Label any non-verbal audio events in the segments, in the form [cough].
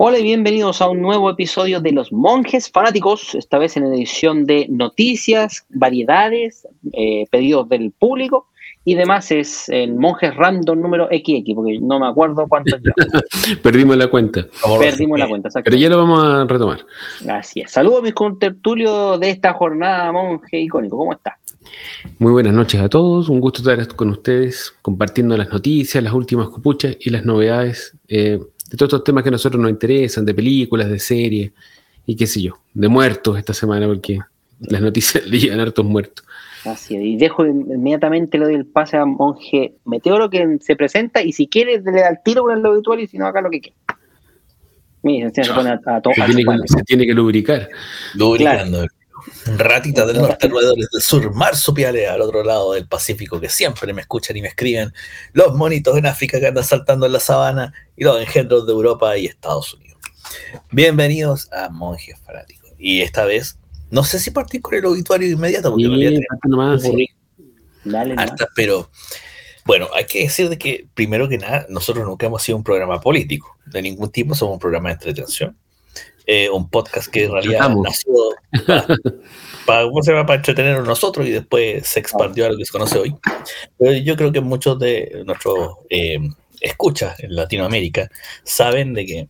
Hola y bienvenidos a un nuevo episodio de Los Monjes Fanáticos, esta vez en edición de noticias, variedades, eh, pedidos del público y demás es el Monjes Random número XX, porque no me acuerdo cuántos [laughs] Perdimos la cuenta. Perdimos la cuenta, Pero ya lo vamos a retomar. Así es. Saludos a mis contertulios de esta jornada, Monje Icónico. ¿Cómo está? Muy buenas noches a todos, un gusto estar con ustedes compartiendo las noticias, las últimas copuchas y las novedades eh, de todos estos temas que a nosotros nos interesan, de películas, de series y qué sé yo, de muertos esta semana, porque las noticias [laughs] le llegan hartos muertos. Así es, y dejo inmediatamente le doy el pase a Monje Meteoro que se presenta y si quiere le da el tiro con el habitual y si no acá lo que quiera. Mira, se, pone a, a, se, tiene que, se, tiene que, lubricar. Lubricando. Ratita del norte, roedores del sur, marsupiales al otro lado del Pacífico que siempre me escuchan y me escriben, los monitos en África que andan saltando en la sabana y los engendros de Europa y Estados Unidos. Bienvenidos a Monjes Fanáticos. Y esta vez, no sé si partir con el obituario inmediato, porque sí, nomás, sí. Dale, pero bueno, hay que decir de que primero que nada, nosotros nunca hemos sido un programa político, de ningún tipo somos un programa de entretención eh, un podcast que en realidad nació [laughs] para, para entretenernos nosotros y después se expandió a lo que se conoce hoy. Pero yo creo que muchos de nuestros eh, escuchas en Latinoamérica saben de que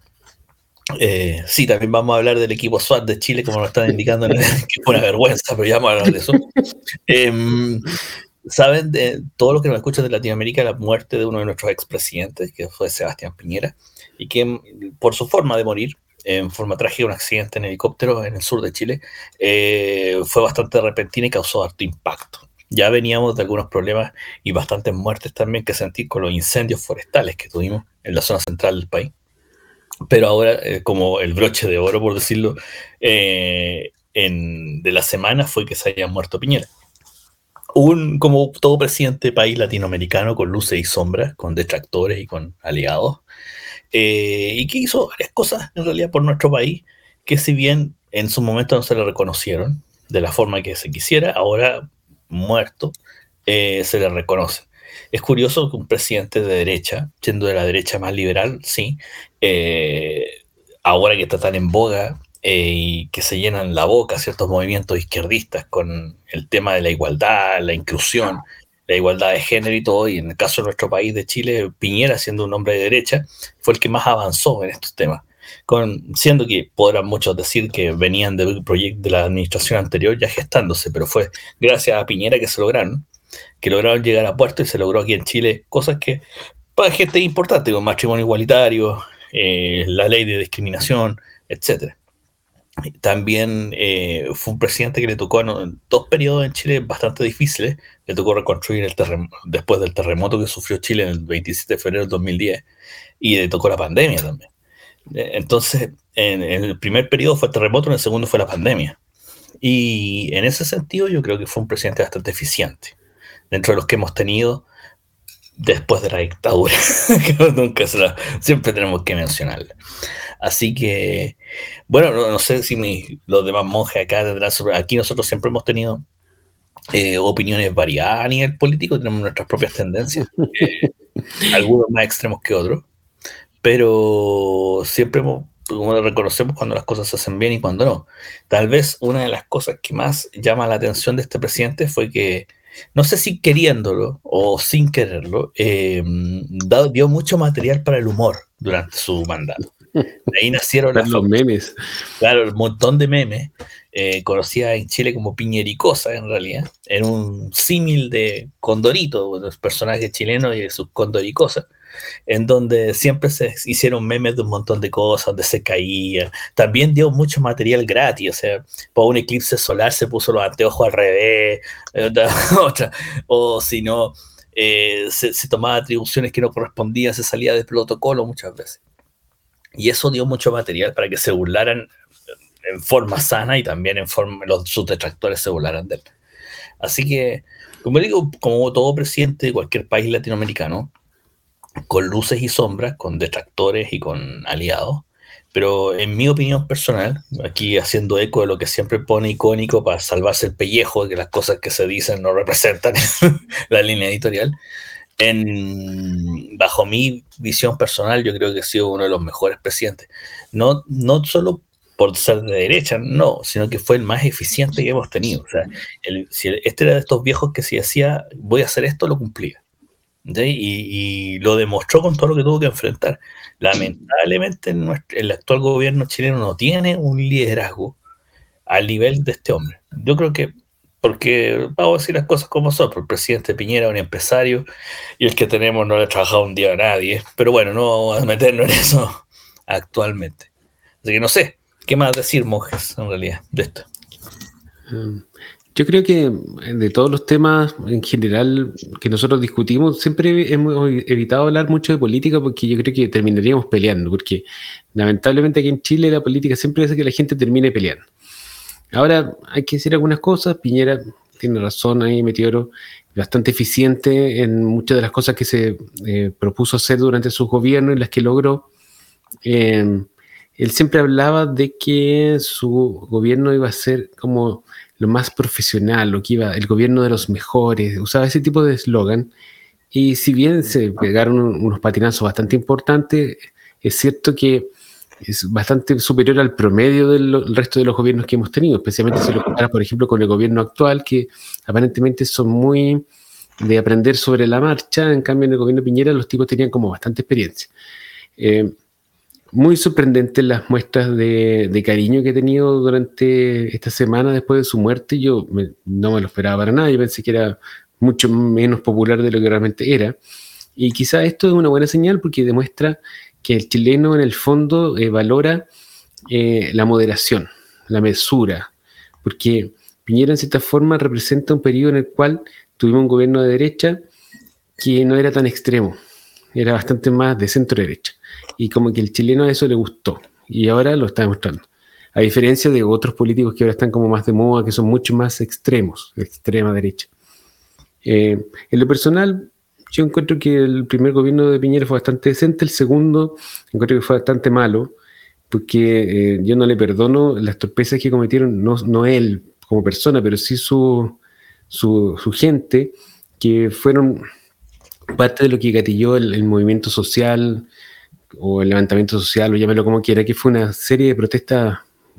eh, sí, también vamos a hablar del equipo SWAT de Chile, como nos están indicando, [laughs] que fue una vergüenza, pero ya vamos a hablar de eso. [laughs] Em, saben de todo lo que nos escuchan de Latinoamérica, la muerte de uno de nuestros expresidentes, que fue Sebastián Piñera, y que por su forma de morir en forma trágica un accidente en helicóptero en el sur de Chile. Eh, fue bastante repentina y causó harto impacto. Ya veníamos de algunos problemas y bastantes muertes también que sentí con los incendios forestales que tuvimos en la zona central del país. Pero ahora, eh, como el broche de oro, por decirlo, eh, en, de la semana fue que se haya muerto Piñera. Un, como todo presidente de país latinoamericano, con luces y sombras, con detractores y con aliados, eh, y que hizo varias cosas en realidad por nuestro país, que si bien en su momento no se le reconocieron de la forma que se quisiera, ahora muerto, eh, se le reconoce. Es curioso que un presidente de derecha, siendo de la derecha más liberal, sí, eh, ahora que está tan en boga y que se llenan la boca ciertos movimientos izquierdistas con el tema de la igualdad, la inclusión, la igualdad de género y todo, y en el caso de nuestro país de Chile, Piñera, siendo un hombre de derecha, fue el que más avanzó en estos temas. Con, siendo que podrán muchos decir que venían del proyecto de la administración anterior ya gestándose, pero fue gracias a Piñera que se lograron, que lograron llegar a puerto y se logró aquí en Chile cosas que para gente importante, como matrimonio igualitario, eh, la ley de discriminación, etcétera. También eh, fue un presidente que le tocó en dos periodos en Chile bastante difíciles. Le tocó reconstruir el después del terremoto que sufrió Chile en el 27 de febrero del 2010 y le tocó la pandemia también. Eh, entonces, en, el primer periodo fue el terremoto, en el segundo fue la pandemia. Y en ese sentido yo creo que fue un presidente bastante eficiente. Dentro de los que hemos tenido después de la dictadura, [laughs] nunca siempre tenemos que mencionarla. Así que, bueno, no, sé si los demás monjes acá tendrán Aquí nosotros siempre hemos tenido eh, opiniones variadas a nivel político, tenemos nuestras propias tendencias, eh, algunos más extremos que otros, pero siempre reconocemos cuando las cosas se hacen bien y cuando no. Tal vez una de las cosas que más llama la atención de este presidente fue que no sé si queriéndolo o sin quererlo, eh, dio mucho material para el humor durante su mandato. De ahí nacieron [laughs] los memes. Claro, un montón de memes. Eh, conocida en Chile como Piñericosa, en realidad. Era un símil de Condorito, los personajes chilenos y de sus Condoricosas en donde siempre se hicieron memes de un montón de cosas, donde se caía. También dio mucho material gratis, o sea, por un eclipse solar se puso los anteojos al revés, [laughs] otra, o si no, eh, se, tomaba atribuciones que no correspondían, se salía del protocolo muchas veces. Y eso dio mucho material para que se burlaran en forma sana y también en forma, los, sus detractores se burlaran de él. Así que, como digo, como todo presidente de cualquier país latinoamericano, con luces y sombras, con detractores y con aliados. Pero en mi opinión personal, aquí haciendo eco de lo que siempre pone icónico para salvarse el pellejo de que las cosas que se dicen no representan [laughs] la línea editorial, en, bajo mi visión personal, yo creo que ha sido uno de los mejores presidentes. No, no solo por ser de derecha, no, sino que fue el más eficiente que hemos tenido. O si este era de estos viejos que si decía, voy a hacer esto, lo cumplía. Y, lo demostró con todo lo que tuvo que enfrentar. Lamentablemente, el actual gobierno chileno no tiene un liderazgo al nivel de este hombre. Yo creo que porque vamos a decir las cosas como son, el presidente Piñera es un empresario y el que tenemos no le ha trabajado un día a nadie, pero bueno, no vamos a meternos en eso actualmente. Así que no sé, ¿qué más decir, monjes, en realidad, de esto? Um, yo creo que de todos los temas en general que nosotros discutimos, siempre hemos evitado hablar mucho de política porque yo creo que terminaríamos peleando, porque lamentablemente aquí en Chile la política siempre hace que la gente termine peleando. Ahora, hay que decir algunas cosas. Piñera tiene razón ahí, Meteoro, bastante eficiente en muchas de las cosas que se eh, propuso hacer durante su gobierno y las que logró. Eh, él siempre hablaba de que su gobierno iba a ser como lo más profesional, lo que iba, el gobierno de los mejores, usaba ese tipo de eslogan. Y si bien se pegaron unos patinazos bastante importantes, es cierto que es bastante superior al promedio del resto de los gobiernos que hemos tenido, especialmente si lo comparas, por ejemplo, con el gobierno actual, que aparentemente son muy de aprender sobre la marcha, en cambio en el gobierno Piñera los tipos tenían como bastante experiencia. Eh, muy sorprendentes las muestras de, cariño que he tenido durante esta semana después de su muerte. Yo no me lo esperaba para nada, yo pensé que era mucho menos popular de lo que realmente era. Y quizá esto es una buena señal porque demuestra que el chileno en el fondo eh, valora eh, la moderación, la mesura, porque Piñera en cierta forma representa un periodo en el cual tuvimos un gobierno de derecha que no era tan extremo, era bastante más de centro derecha. Y como que el chileno a eso le gustó y ahora lo está demostrando. A diferencia de otros políticos que ahora están como más de moda, que son mucho más extremos, extrema derecha. Eh, en lo personal, yo encuentro que el primer gobierno de Piñera fue bastante decente, el segundo encuentro que fue bastante malo, porque eh, yo no le perdono las torpezas que cometieron, no, no él como persona, pero sí su, su, gente, que fueron parte de lo que gatilló el, movimiento social o el levantamiento social, o llámelo como quiera, que fue una serie de protestas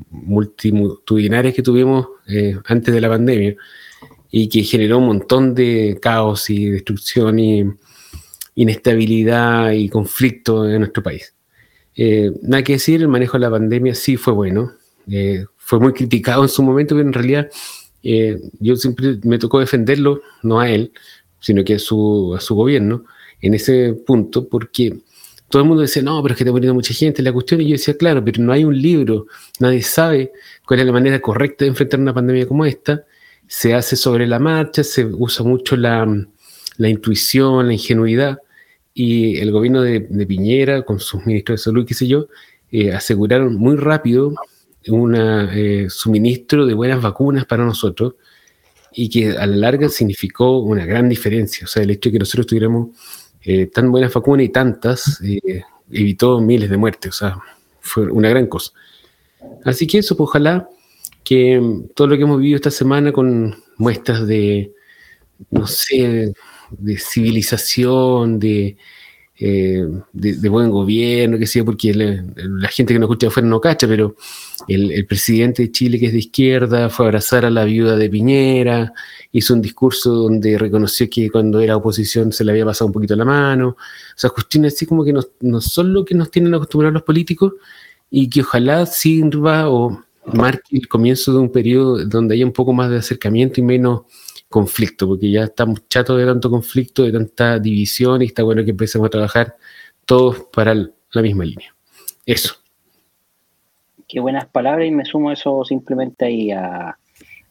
multitudinarias que tuvimos eh, antes de la pandemia y que generó un montón de caos y destrucción y inestabilidad y conflicto en nuestro país. Eh, nada que decir, el manejo de la pandemia sí fue bueno, eh, fue muy criticado en su momento, pero en realidad yo siempre me tocó defenderlo, no a él, sino que a su, a su gobierno, en ese punto, porque todo el mundo decía, no, pero es que está muriendo mucha gente, la cuestión, y yo decía, claro, pero no hay un libro, nadie sabe cuál es la manera correcta de enfrentar una pandemia como esta, se hace sobre la marcha, se usa mucho la, intuición, la ingenuidad, y el gobierno de, Piñera, con sus ministros de salud, qué sé yo, eh, aseguraron muy rápido un eh, suministro de buenas vacunas para nosotros y que a la larga significó una gran diferencia. O sea, el hecho de que nosotros tuviéramos eh, tan buenas vacunas y tantas evitó miles de muertes. O sea, fue una gran cosa. Así que eso, pues ojalá que todo lo que hemos vivido esta semana con muestras de, no sé, de civilización, de, eh, de, buen gobierno, que sea, porque la, gente que nos escucha afuera no cacha, pero el, presidente de Chile, que es de izquierda, fue a abrazar a la viuda de Piñera, hizo un discurso donde reconoció que cuando era oposición se le había pasado un poquito la mano. O sea, cuestiones así como que no, no son lo que nos tienen acostumbrados los políticos y que ojalá sirva o marque el comienzo de un periodo donde haya un poco más de acercamiento y menos conflicto, porque ya estamos chatos de tanto conflicto, de tanta división y está bueno que empecemos a trabajar todos para la misma línea. Eso. Qué buenas palabras y me sumo eso simplemente ahí a,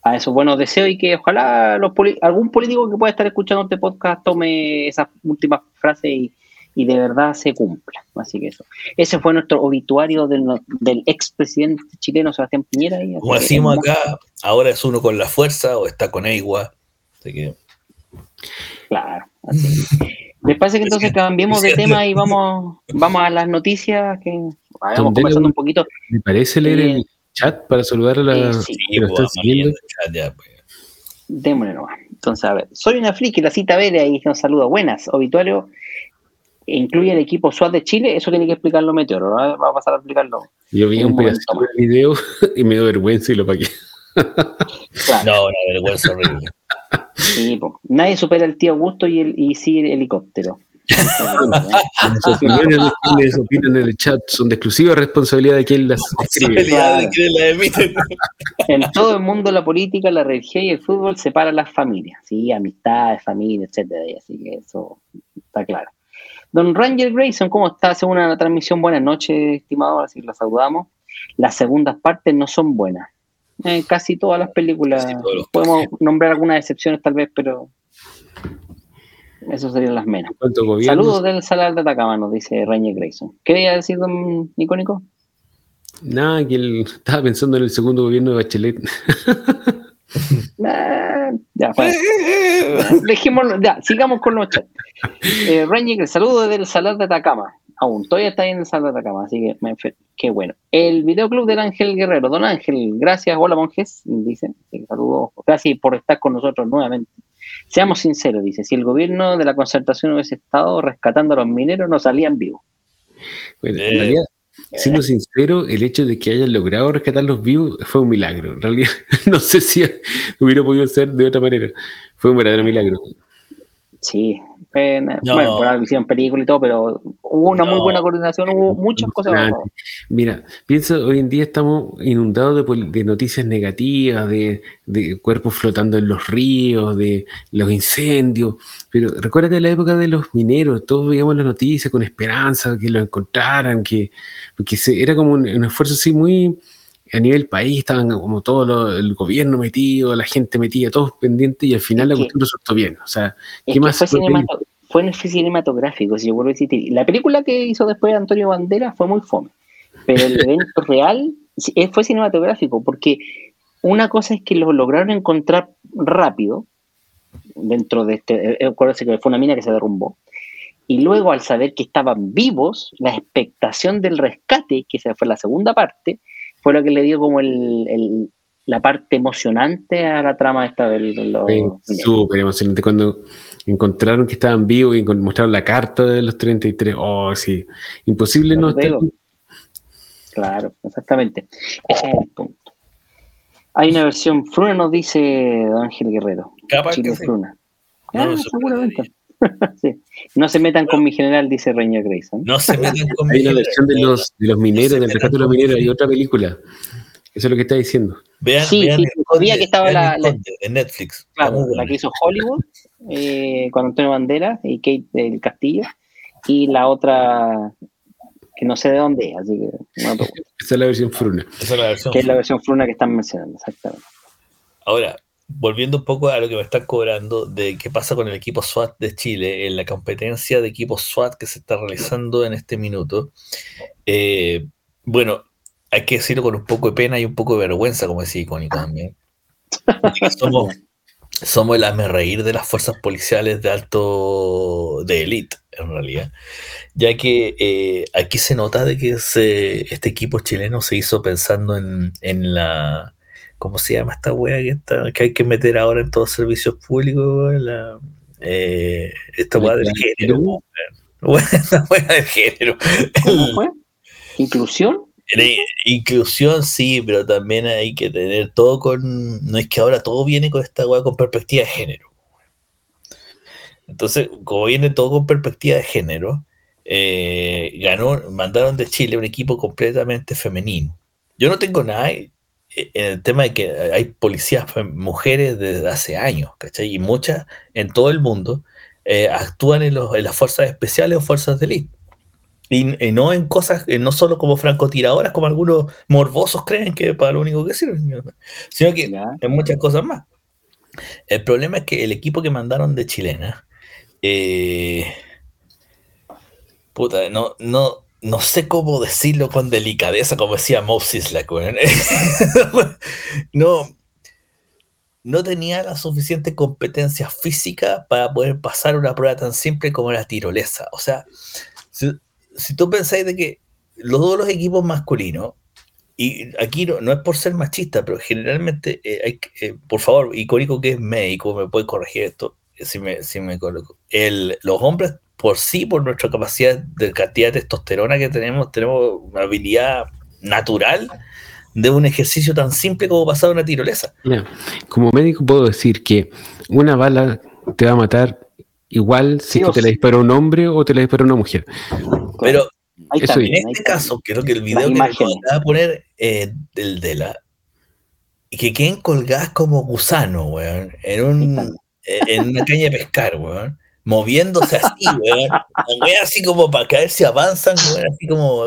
a esos buenos deseos y que ojalá los algún político que pueda estar escuchando este podcast tome esas últimas frases y, y de verdad se cumpla. Así que eso. Ese fue nuestro obituario del, del expresidente chileno Sebastián Piñera. Como decimos acá, ahora es uno con la fuerza o está con Eigua. Así que. Claro, así. ¿Les parece que entonces [laughs] cambiemos de tema y vamos, [laughs] vamos a las noticias que vamos conversando un poquito? ¿Me parece leer el chat para saludar a la sí, que lo están siguiendo? Pues. Démosle nomás. Entonces, a ver, soy una friki, la cita Vere ahí nos saluda. Buenas, obituario incluye el equipo SWAT de Chile, eso tiene que explicarlo Meteoro, ¿no? va a pasar a explicarlo. Yo vi un pedacito del video [laughs] y me dio vergüenza y lo pagué. No, una vergüenza horrible. Sí, nadie supera al tío Augusto y, el, y sigue el helicóptero. las opiniones que opinan en el chat son de exclusiva responsabilidad de quien las escribe. en todo el mundo la política, la religión y el fútbol separan las familias, ¿sí? amistades, familia, etcétera. Así que eso está claro. Don Ranger Grayson, ¿cómo está? Hace una transmisión. Buenas noches, estimado. Así lo saludamos. Las segundas partes no son buenas. Eh, casi todas las películas. Podemos nombrar algunas excepciones tal vez, pero eso serían las menos. Saludos del Salar de Atacama, nos dice Ranger Grayson. ¿Qué quería decir, don Nicónico? Nada, que él estaba pensando en el segundo gobierno de Bachelet. [laughs] ya, ya, sigamos con los chats. Eh, Ranger, saludo desde el Salar de Atacama. Aún, todavía está en el Salar de Atacama, así que qué bueno. El videoclub del Ángel Guerrero. Don Ángel, gracias. Hola, monjes. Dice, saludos. Gracias por estar con nosotros nuevamente. Seamos sinceros, dice, si el gobierno de la concertación hubiese estado rescatando a los mineros, no salían vivos. Bueno, en realidad, siendo sincero, el hecho de que hayan logrado rescatar los vivos fue un milagro. En realidad, [laughs] no sé si hubiera podido ser de otra manera. Fue un verdadero milagro. Sí, bueno, por la visión película y todo, pero hubo una muy buena coordinación, hubo muchas cosas. Mira, pienso, hoy en día estamos inundados de, noticias negativas, de, cuerpos flotando en los ríos, de los incendios, pero recuérdate la época de los mineros, todos veíamos las noticias con esperanza, que lo encontraran, que, se, era como un esfuerzo así muy a nivel país estaban como todo el gobierno metido, la gente metida, todos pendientes y al final la cuestión resultó bien. O sea, ¿qué más? Fue, fue cinematográfico, si yo vuelvo a decir. La película que hizo después Antonio Bandera fue muy fome, pero el [laughs] evento real eh, fue cinematográfico porque una cosa es que lo lograron encontrar rápido dentro de este, eh, acuérdense que fue una mina que se derrumbó, y luego al saber que estaban vivos, la expectación del rescate, que esa fue la segunda parte, fue lo que le dio como el, la parte emocionante a la trama esta del... Súper emocionante cuando encontraron que estaban vivos y mostraron la carta de los 33. Oh, sí. Imposible no estar... Claro, exactamente. Hay una versión Fruna, nos dice Ángel Guerrero. Capaz que Fruna. Ah, seguramente. [laughs] No se metan con mi general, dice Reño Grayson. No se metan con Hay una versión de los, de los mineros, del rescate de los mineros, y otra película. Eso es lo que está diciendo. Vean, sí, vean sí, que estaba la, en Netflix. Claro, la que hizo Hollywood eh, con Antonio Banderas y Kate del Castillo. Y la otra que no sé de dónde es, así que no Esa es la versión Fruna. Esa es la versión que es la versión Fruna que están mencionando, exactamente. Ahora, volviendo un poco a lo que me están cobrando de qué pasa con el equipo SWAT de Chile, en la competencia de equipo SWAT que se está realizando en este minuto. Eh, bueno, hay que decirlo con un poco de pena y un poco de vergüenza, como decía Icónico también. [laughs] Somos, somos el hazme reír de las fuerzas policiales de alto, de élite, en realidad. Ya que eh, aquí se nota de que este equipo chileno se hizo pensando en la ¿Cómo se llama esta wea que, está, que hay que meter ahora en todos los servicios públicos? La, eh, esta wea del género. [laughs] Esta wea del género. ¿Cómo fue? ¿Inclusión? Inclusión sí, pero también hay que tener todo con. No es que ahora todo viene con esta wea con perspectiva de género. Entonces, como viene todo con perspectiva de género, eh, ganó, mandaron de Chile un equipo completamente femenino. Yo no tengo nada, el tema de que hay policías mujeres desde hace años, ¿cachai? Y muchas en todo el mundo eh, actúan en, las fuerzas especiales o fuerzas de élite. Y, no en cosas, no solo como francotiradoras, como algunos morbosos creen que para lo único que sirven, sino que en muchas cosas más. El problema es que el equipo que mandaron de chilena, eh, puta, no, no, no sé cómo decirlo con delicadeza, como decía Moses la [laughs] no, no tenía la suficiente competencia física para poder pasar una prueba tan simple como la tirolesa. O sea, si, tú pensáis de que los dos los equipos masculinos y aquí no, es por ser machista, pero generalmente eh, hay eh, por favor, icónico que es médico, me puede corregir esto, si me, si me coloco. El, los hombres por sí, por nuestra capacidad de cantidad de testosterona que tenemos, tenemos una habilidad natural de un ejercicio tan simple como pasar una tirolesa. como médico puedo decir que una bala te va a matar igual si te la dispara un hombre o te la dispara una mujer. Pero en este caso, creo que el video que va a poner eh, del de la que queden colgadas como gusano, weón, en, un, en una caña de pescar, weón moviéndose así, [laughs] weón. así como para caer si avanzan, weón, así como,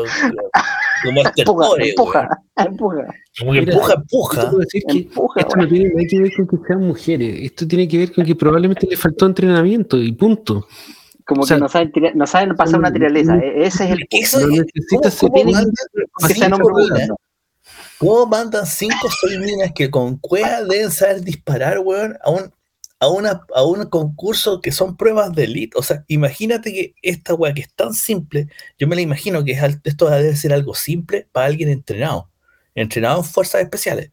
como empuja, empuja, empuja. Como que empuja, empuja. Decir que esto no tiene nada que ver con que sean mujeres. Esto tiene que ver con que probablemente le faltó entrenamiento y punto. Como que no saben, no saben pasar una tiraleza. E-, ese es el punto. No necesitas ser ¿Cómo mandan cinco o que con cueva deben saber disparar, weón, a un a, una, a un concurso que son pruebas de elite. O sea, imagínate que esta weá que es tan simple, yo me la imagino que esto debe ser algo simple para alguien entrenado, entrenado en fuerzas especiales,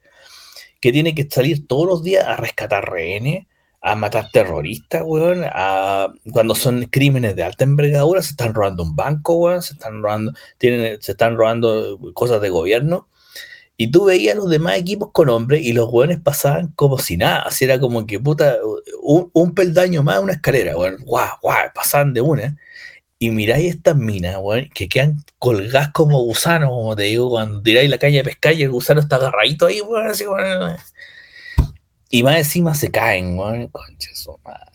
que tiene que salir todos los días a rescatar rehenes, a matar terroristas, weón, a, cuando son crímenes de alta envergadura, se están robando un banco, weón, se están robando, tienen, se están robando cosas de gobierno y tú veías los demás equipos con hombres y los hueones pasaban como si nada. Así era como que, puta, un, peldaño más, una escalera, weón. Guau, guau, pasaban de una. Y miráis estas minas, weón, que quedan colgadas como gusanos, como te digo, cuando tiráis la caña de pescar y el gusano está agarradito ahí, weón, así, weón. Y más encima se caen, weón. Concha su madre.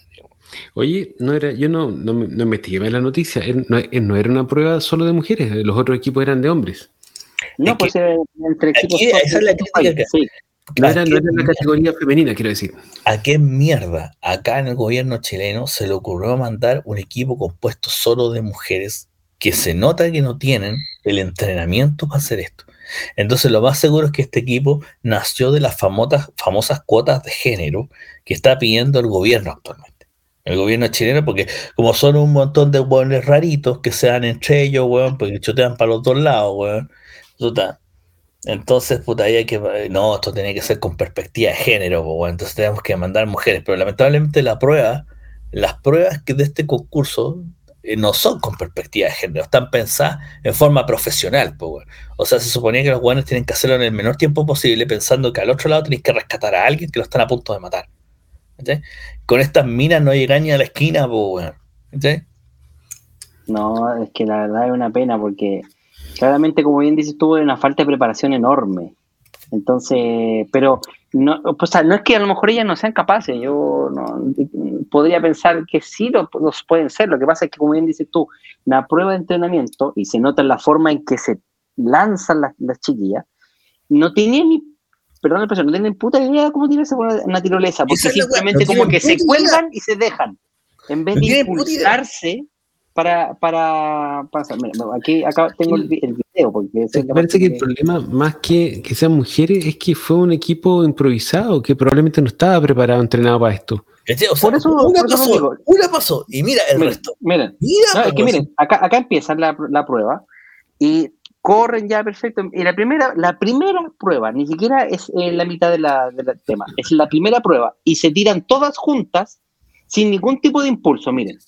Oye, no era, yo no, no, no investigué la noticia, no, no era una prueba solo de mujeres, los otros equipos eran de hombres. No, pues eh, entre equipos. esa es la crítica que, sí. No era, no era la categoría femenina, quiero decir. ¿A qué mierda acá en el gobierno chileno se le ocurrió mandar un equipo compuesto solo de mujeres que se nota que no tienen el entrenamiento para hacer esto? Entonces lo más seguro es que este equipo nació de las famosas, famosas cuotas de género que está pidiendo el gobierno actualmente. El gobierno chileno, porque como son un montón de hueones raritos que se dan entre ellos, weón, porque chotean para los dos lados, entonces, puta, ahí hay que. No, esto tiene que ser con perspectiva de género, entonces tenemos que mandar mujeres. Pero lamentablemente la prueba, las pruebas que de este concurso eh, no son con perspectiva de género, están pensadas en forma profesional, pues, O sea, se suponía que los buenos tienen que hacerlo en el menor tiempo posible, pensando que al otro lado tenéis que rescatar a alguien que lo están a punto de matar. Con estas minas no llegan ni a la esquina, pues, No, es que la verdad es una pena porque Claramente, como bien dices, tuvo una falta de preparación enorme. Entonces, pero no, no es que a lo mejor ellas no sean capaces, yo podría pensar que sí los, pueden ser. Lo que pasa es que, como bien dices tú, la prueba de entrenamiento, y se nota en la forma en que se lanzan las, chiquillas, no tienen ni, perdón no tienen puta idea de cómo tirarse una tirolesa, porque simplemente como que se cuelgan y se dejan. En vez de impulsarse para, para, para aquí acá tengo el, video porque parece que el problema más que que sean mujeres es que fue un equipo improvisado que probablemente no estaba preparado entrenado para esto por eso, una, pasó, una pasó y mira el resto. miren es que miren acá, acá empieza la, la, prueba y corren ya perfecto y la primera la primera prueba ni siquiera es eh, la mitad de la, del tema es la primera prueba y se tiran todas juntas sin ningún tipo de impulso, miren.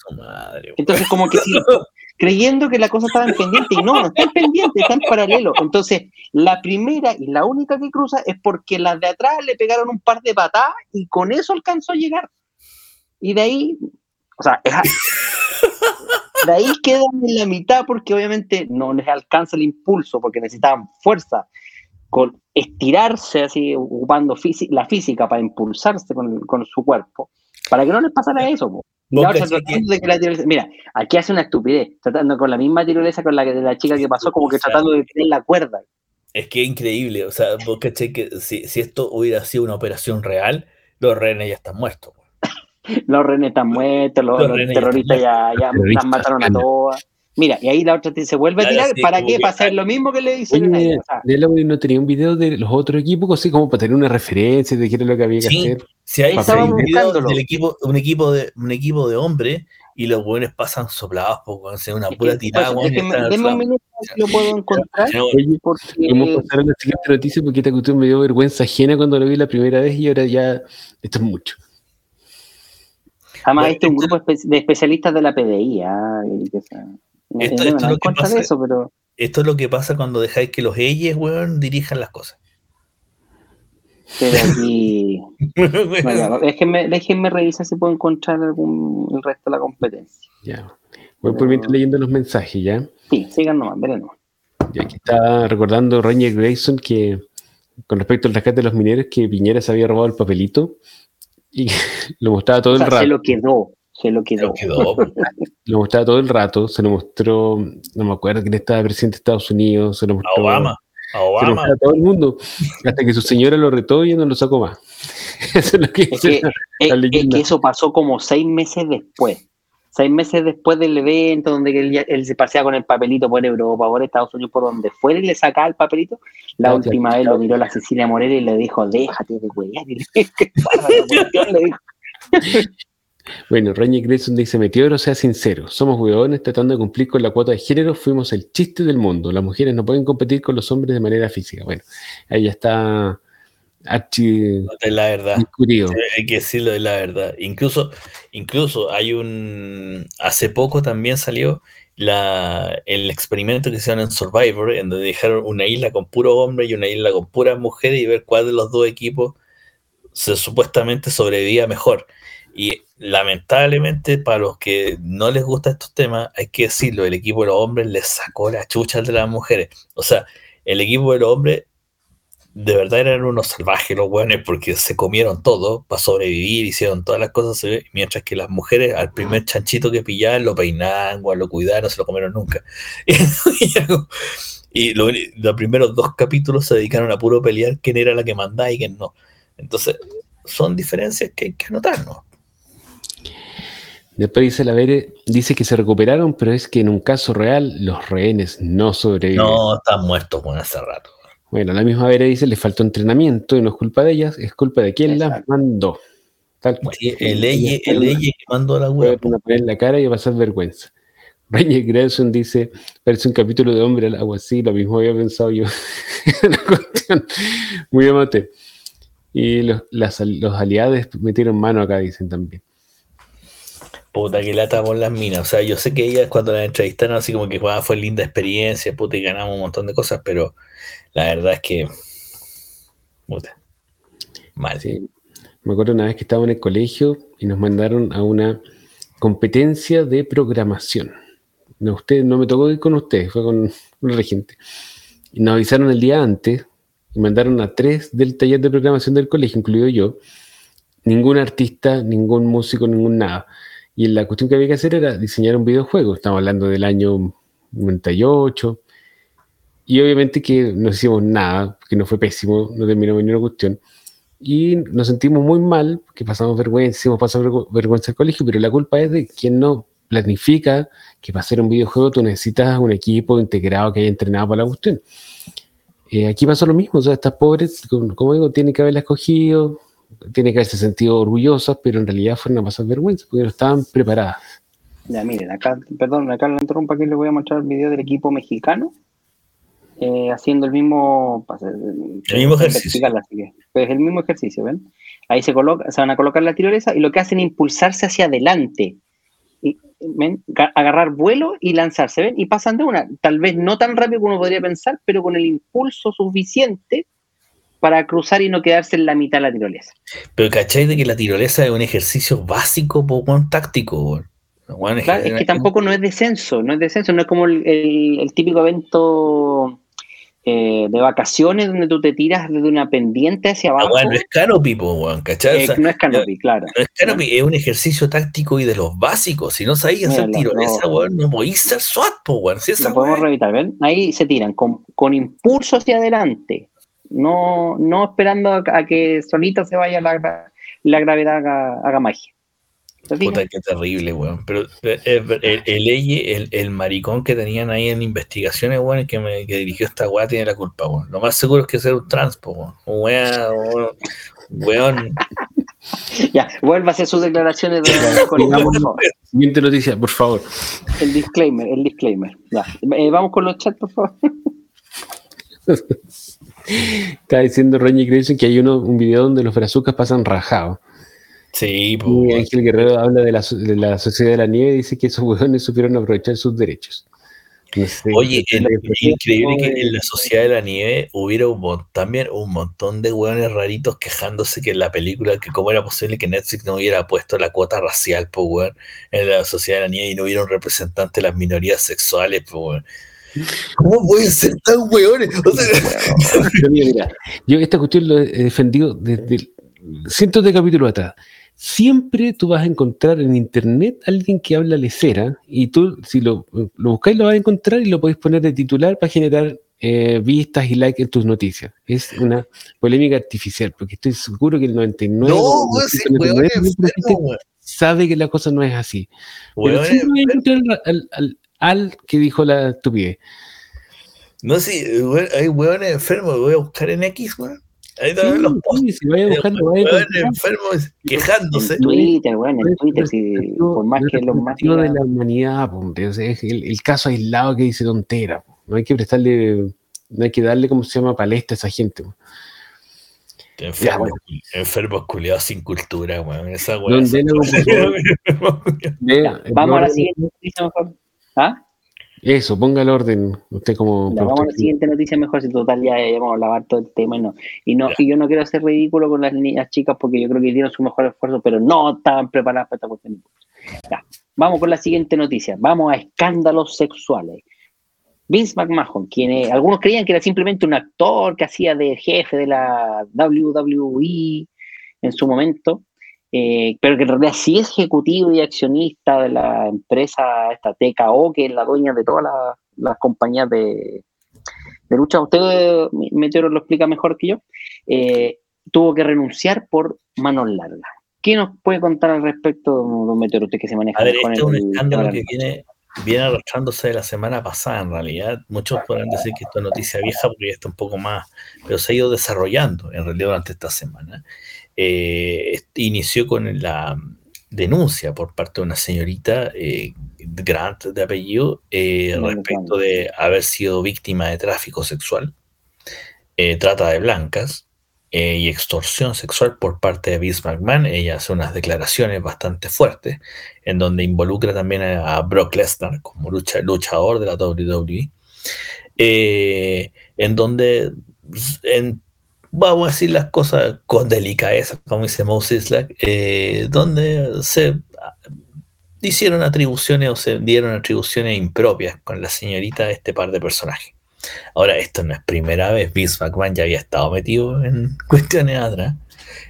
Entonces, como que [laughs] creyendo que la cosa estaba en pendiente, y no, no está en pendiente, está en paralelo. Entonces, la primera y la única que cruza es porque las de atrás le pegaron un par de patadas y con eso alcanzó a llegar. Y de ahí, o sea, [laughs] de ahí quedan en la mitad porque obviamente no les alcanza el impulso porque necesitaban fuerza con estirarse así, ocupando la física para impulsarse con, con su cuerpo para que no les pasara eso. mira, aquí hace una estupidez, tratando con la misma tirolesa con la que de la chica que pasó, como que tratando de tener la cuerda. Es que es increíble, o sea, vos caché que si, esto hubiera sido una operación real, los renes ya están muertos. [laughs] los renes están muertos, los, terroristas ya, ya las mataron a todas. Mira, y ahí la otra se vuelve a tirar. ¿Para qué? Para hacer lo mismo que le dicen a ella. no tenía un video de los otros equipos, así como para tener una referencia de qué era lo que había que hacer. Si ahí estaba un video del equipo, un equipo de un equipo de hombres y los buenos pasan soplados, por sea una pura Es que, tirada, pues, denme un minuto a ver si lo puedo encontrar. Oye, Porque Vamos a pasar a la siguiente noticia porque esta cuestión me dio vergüenza ajena cuando lo vi la primera vez y ahora ya esto es mucho. además Bueno, este es un grupo de especialistas de la PDI. ah, no Esto- tengo esto nada lo en que contra pasa- de eso, pero Esto es lo que pasa cuando dejáis que los ellos, weón, dirijan las cosas. pero aquí [laughs] no, ya, déjenme, déjenme revisar si puedo encontrar algún el resto de la competencia. Ya. Voy por mientras leyendo los mensajes, ¿ya? Sí, sigan nomás, veré nomás. Y aquí está recordando Ranger Grayson que con respecto al rescate de los mineros que Piñera se había robado el papelito y [laughs] lo mostraba todo O sea, el rato. se lo quedó, se lo quedó. Pero quedó, weón. Lo mostraba todo el rato, se lo mostró, no me acuerdo quién estaba presidente de Estados Unidos, se lo a mostró Obama. A se lo Obama. a todo el mundo, hasta que su señora lo retó y ya no lo sacó más. [laughs] Eso es lo que Es que, la- es- la es leyenda. que eso pasó como seis meses después. Seis meses después del evento donde él, ya- él se paseaba con el papelito por Europa, por Estados Unidos, por donde fuera y le sacaba el papelito. La última vez lo miró la Cecilia Morel y le dijo, déjate de huear. [laughs] Y le ¿qué pasa, la cuestión? Le dijo. Bueno, Ranger Grayson dice, Meteoro, sea sincero, somos huevones tratando de cumplir con la cuota de género, fuimos el chiste del mundo, las mujeres no pueden competir con los hombres de manera física. Bueno, ahí ya está archi Es la verdad. discutido. Hay que decirlo de la verdad. Incluso, incluso hay un. Hace poco también salió la, el experimento que hicieron en Survivor, en donde dejaron una isla con puro hombre y una isla con puras mujeres y ver cuál de los dos equipos se supuestamente sobrevivía mejor. Y lamentablemente, para los que no les gustan estos temas, hay que decirlo: el equipo de los hombres les sacó la chucha de las mujeres. O sea, el equipo de los hombres de verdad eran unos salvajes los buenos porque se comieron todo para sobrevivir, hicieron todas las cosas, mientras que las mujeres al primer chanchito que pillaban lo peinaban, lo cuidaban, no se lo comieron nunca. [laughs] y lo- los primeros dos capítulos se dedicaron a puro pelear quién era la que mandaba y quién no. Entonces, son diferencias que hay que anotar, ¿no? Después dice la Vere, dice que se recuperaron, pero es que en un caso real los rehenes no sobreviven. No, están muertos bueno, hace rato. Bueno, la misma Vere dice, le faltó entrenamiento y no es culpa de ellas, es culpa de quien las mandó. Tal cual. Sí, el ley, el que mandó la web. Pueden poner en la cara y va a pasar vergüenza. Ranger Grayson dice, parece un capítulo de Hombre al Agua, sí, lo mismo había pensado yo. [laughs] Muy amate. Y los, las- los aliados metieron mano acá, dicen también. Puta, que lata por las minas. O sea, yo sé que ellas cuando las entrevistaron, así como que "Guau, fue linda experiencia, puta, y ganamos un montón de cosas, pero la verdad es que. Puta. Mal. Sí. Me acuerdo una vez que estaba en el colegio y nos mandaron a una competencia de programación. No, usted, no me tocó ir con ustedes, fue con un regente. Y nos avisaron el día antes y mandaron a tres del taller de programación del colegio, incluido yo. Ningún artista, ningún músico, ningún nada. Y la cuestión que había que hacer era diseñar un videojuego. Estamos hablando del año 98. Y obviamente que no hicimos nada, que no fue pésimo, no terminamos ni una cuestión. Y nos sentimos muy mal, que pasamos vergüenza, hicimos pasar vergü- vergüenza al colegio, pero la culpa es de quien no planifica que para hacer un videojuego tú necesitas un equipo integrado que haya entrenado para la cuestión. Eh, aquí pasó lo mismo, o sea, estas pobres, como, como digo, tienen que haberla escogido, tienen que haberse sentido orgullosas, pero en realidad fueron a pasar vergüenza porque no estaban preparadas. Ya, miren, acá, perdón, acá la interrumpa que les voy a mostrar el video del equipo mexicano eh, haciendo el mismo, pasa, el mismo ejercicio. pues el mismo ejercicio, ¿ven? Ahí se coloca, se van a colocar la tirolesa y lo que hacen es impulsarse hacia adelante. Y, ¿ven? Ga- Agarrar vuelo y lanzarse, ¿ven? Y pasan de una, tal vez no tan rápido como uno podría pensar, pero con el impulso suficiente para cruzar y no quedarse en la mitad de la tirolesa. Pero ¿cachai de que la tirolesa es un ejercicio básico, po, táctico, Claro, es que tampoco no es descenso, no es descenso, no es como el, el- el típico evento eh, de vacaciones donde tú te tiras desde una pendiente hacia Ah, abajo. no es canopy, po, ¿cachai? O Eh, sea, no es canopy, claro. no es canopy, es un ejercicio táctico y de los básicos. Si no sabéis hacer Mira, no. tirolesa, weón, no podéis ser SWAT, po, weón. Si esa podemos revisar, ¿ven? Ahí se tiran con, con impulso hacia adelante, no, no esperando a, a que solita se vaya la, la gravedad haga, haga magia. Puta, qué terrible, weón. Pero eh, eh, el, el, el, el maricón que tenían ahí en investigaciones, weón, el que, me, que dirigió esta weá tiene la culpa, weón. Lo más seguro es que sea un trans, po, weón. Weón. weón. [laughs] Ya, vuelva a hacer sus declaraciones de [laughs] Siguiente noticia, por favor. El disclaimer, el disclaimer. Ya. Eh, vamos con los chats, por favor. [laughs] Está diciendo Roñi Grayson que hay uno, un video donde los brazucas pasan rajados. Sí, pues. Ángel Guerrero habla de la, de la sociedad de la nieve y dice que esos hueones supieron aprovechar sus derechos. Oye, es, increíble que en la Sociedad de la Nieve hubiera un también un montón de hueones raritos quejándose que en la película, que cómo era posible que Netflix no hubiera puesto la cuota racial, pues, en la Sociedad de la Nieve y no hubiera un representante de las minorías sexuales, pues, ¿Cómo pueden ser tan hueones? yo esta cuestión lo he defendido desde cientos de capítulos atrás siempre tú vas a encontrar en internet alguien que habla lecera y tú, si lo, lo buscáis, lo vas a encontrar y lo podéis poner de titular para generar eh, vistas y likes en tus noticias. Es una polémica artificial, porque estoy seguro que el 99% no, sabe que la cosa no es así. Pero siempre voy a encontrar al, al, que dijo la estupidez. No sé, hay hueones enfermos, voy a buscar en X, weón. Ahí también los. Si vaya buscando, vaya enfermos quejándose. En Twitter, bueno, en Twitter, si, por más que los más. de la humanidad, es el, el, caso aislado que dice tontera. No hay que prestarle, no hay que darle, ¿cómo se llama?, palestra a esa gente. Enfermos, enfermos culiados sin cultura, weón. Esa weón. [laughs] Vamos a la siguiente noticia mejor. ¿Ah? Eso, ponga el orden, usted como... vamos a la siguiente noticia mejor, si total ya, ya vamos a lavar todo el tema y no. Y, no, y yo no quiero hacer ridículo con las niñas chicas porque yo creo que hicieron su mejor esfuerzo, pero no estaban preparadas para esta cuestión. Ya, vamos con la siguiente noticia, vamos a escándalos sexuales. Vince McMahon, quien algunos creían que era simplemente un actor que hacía de jefe de la WWE en su momento, eh, pero que en realidad sí es ejecutivo y accionista de la empresa, esta TKO, que es la dueña de todas las compañías de, lucha. Usted, Meteoro, lo explica mejor que yo. Eh, tuvo que renunciar por manos largas. ¿Qué nos puede contar al respecto, don Meteoro, usted que se maneja? A ver, este es un escándalo que viene, viene arrastrándose de la semana pasada, en realidad. Muchos podrán decir que esto es noticia vieja porque ya está un poco más, pero se ha ido desarrollando en realidad durante esta semana. Eh, inició con la denuncia por parte de una señorita eh, Grant de apellido eh, respecto de haber sido víctima de tráfico sexual, trata de blancas y extorsión sexual por parte de Vince McMahon. Ella hace unas declaraciones bastante fuertes en donde involucra también a, Brock Lesnar como luchador de la WWE. en donde en vamos a decir las cosas con delicadeza, como dice Moses eh, donde se hicieron atribuciones o se dieron atribuciones impropias con la señorita de este par de personajes. Ahora, esto no es primera vez, Vince McMahon ya había estado metido en cuestiones atrás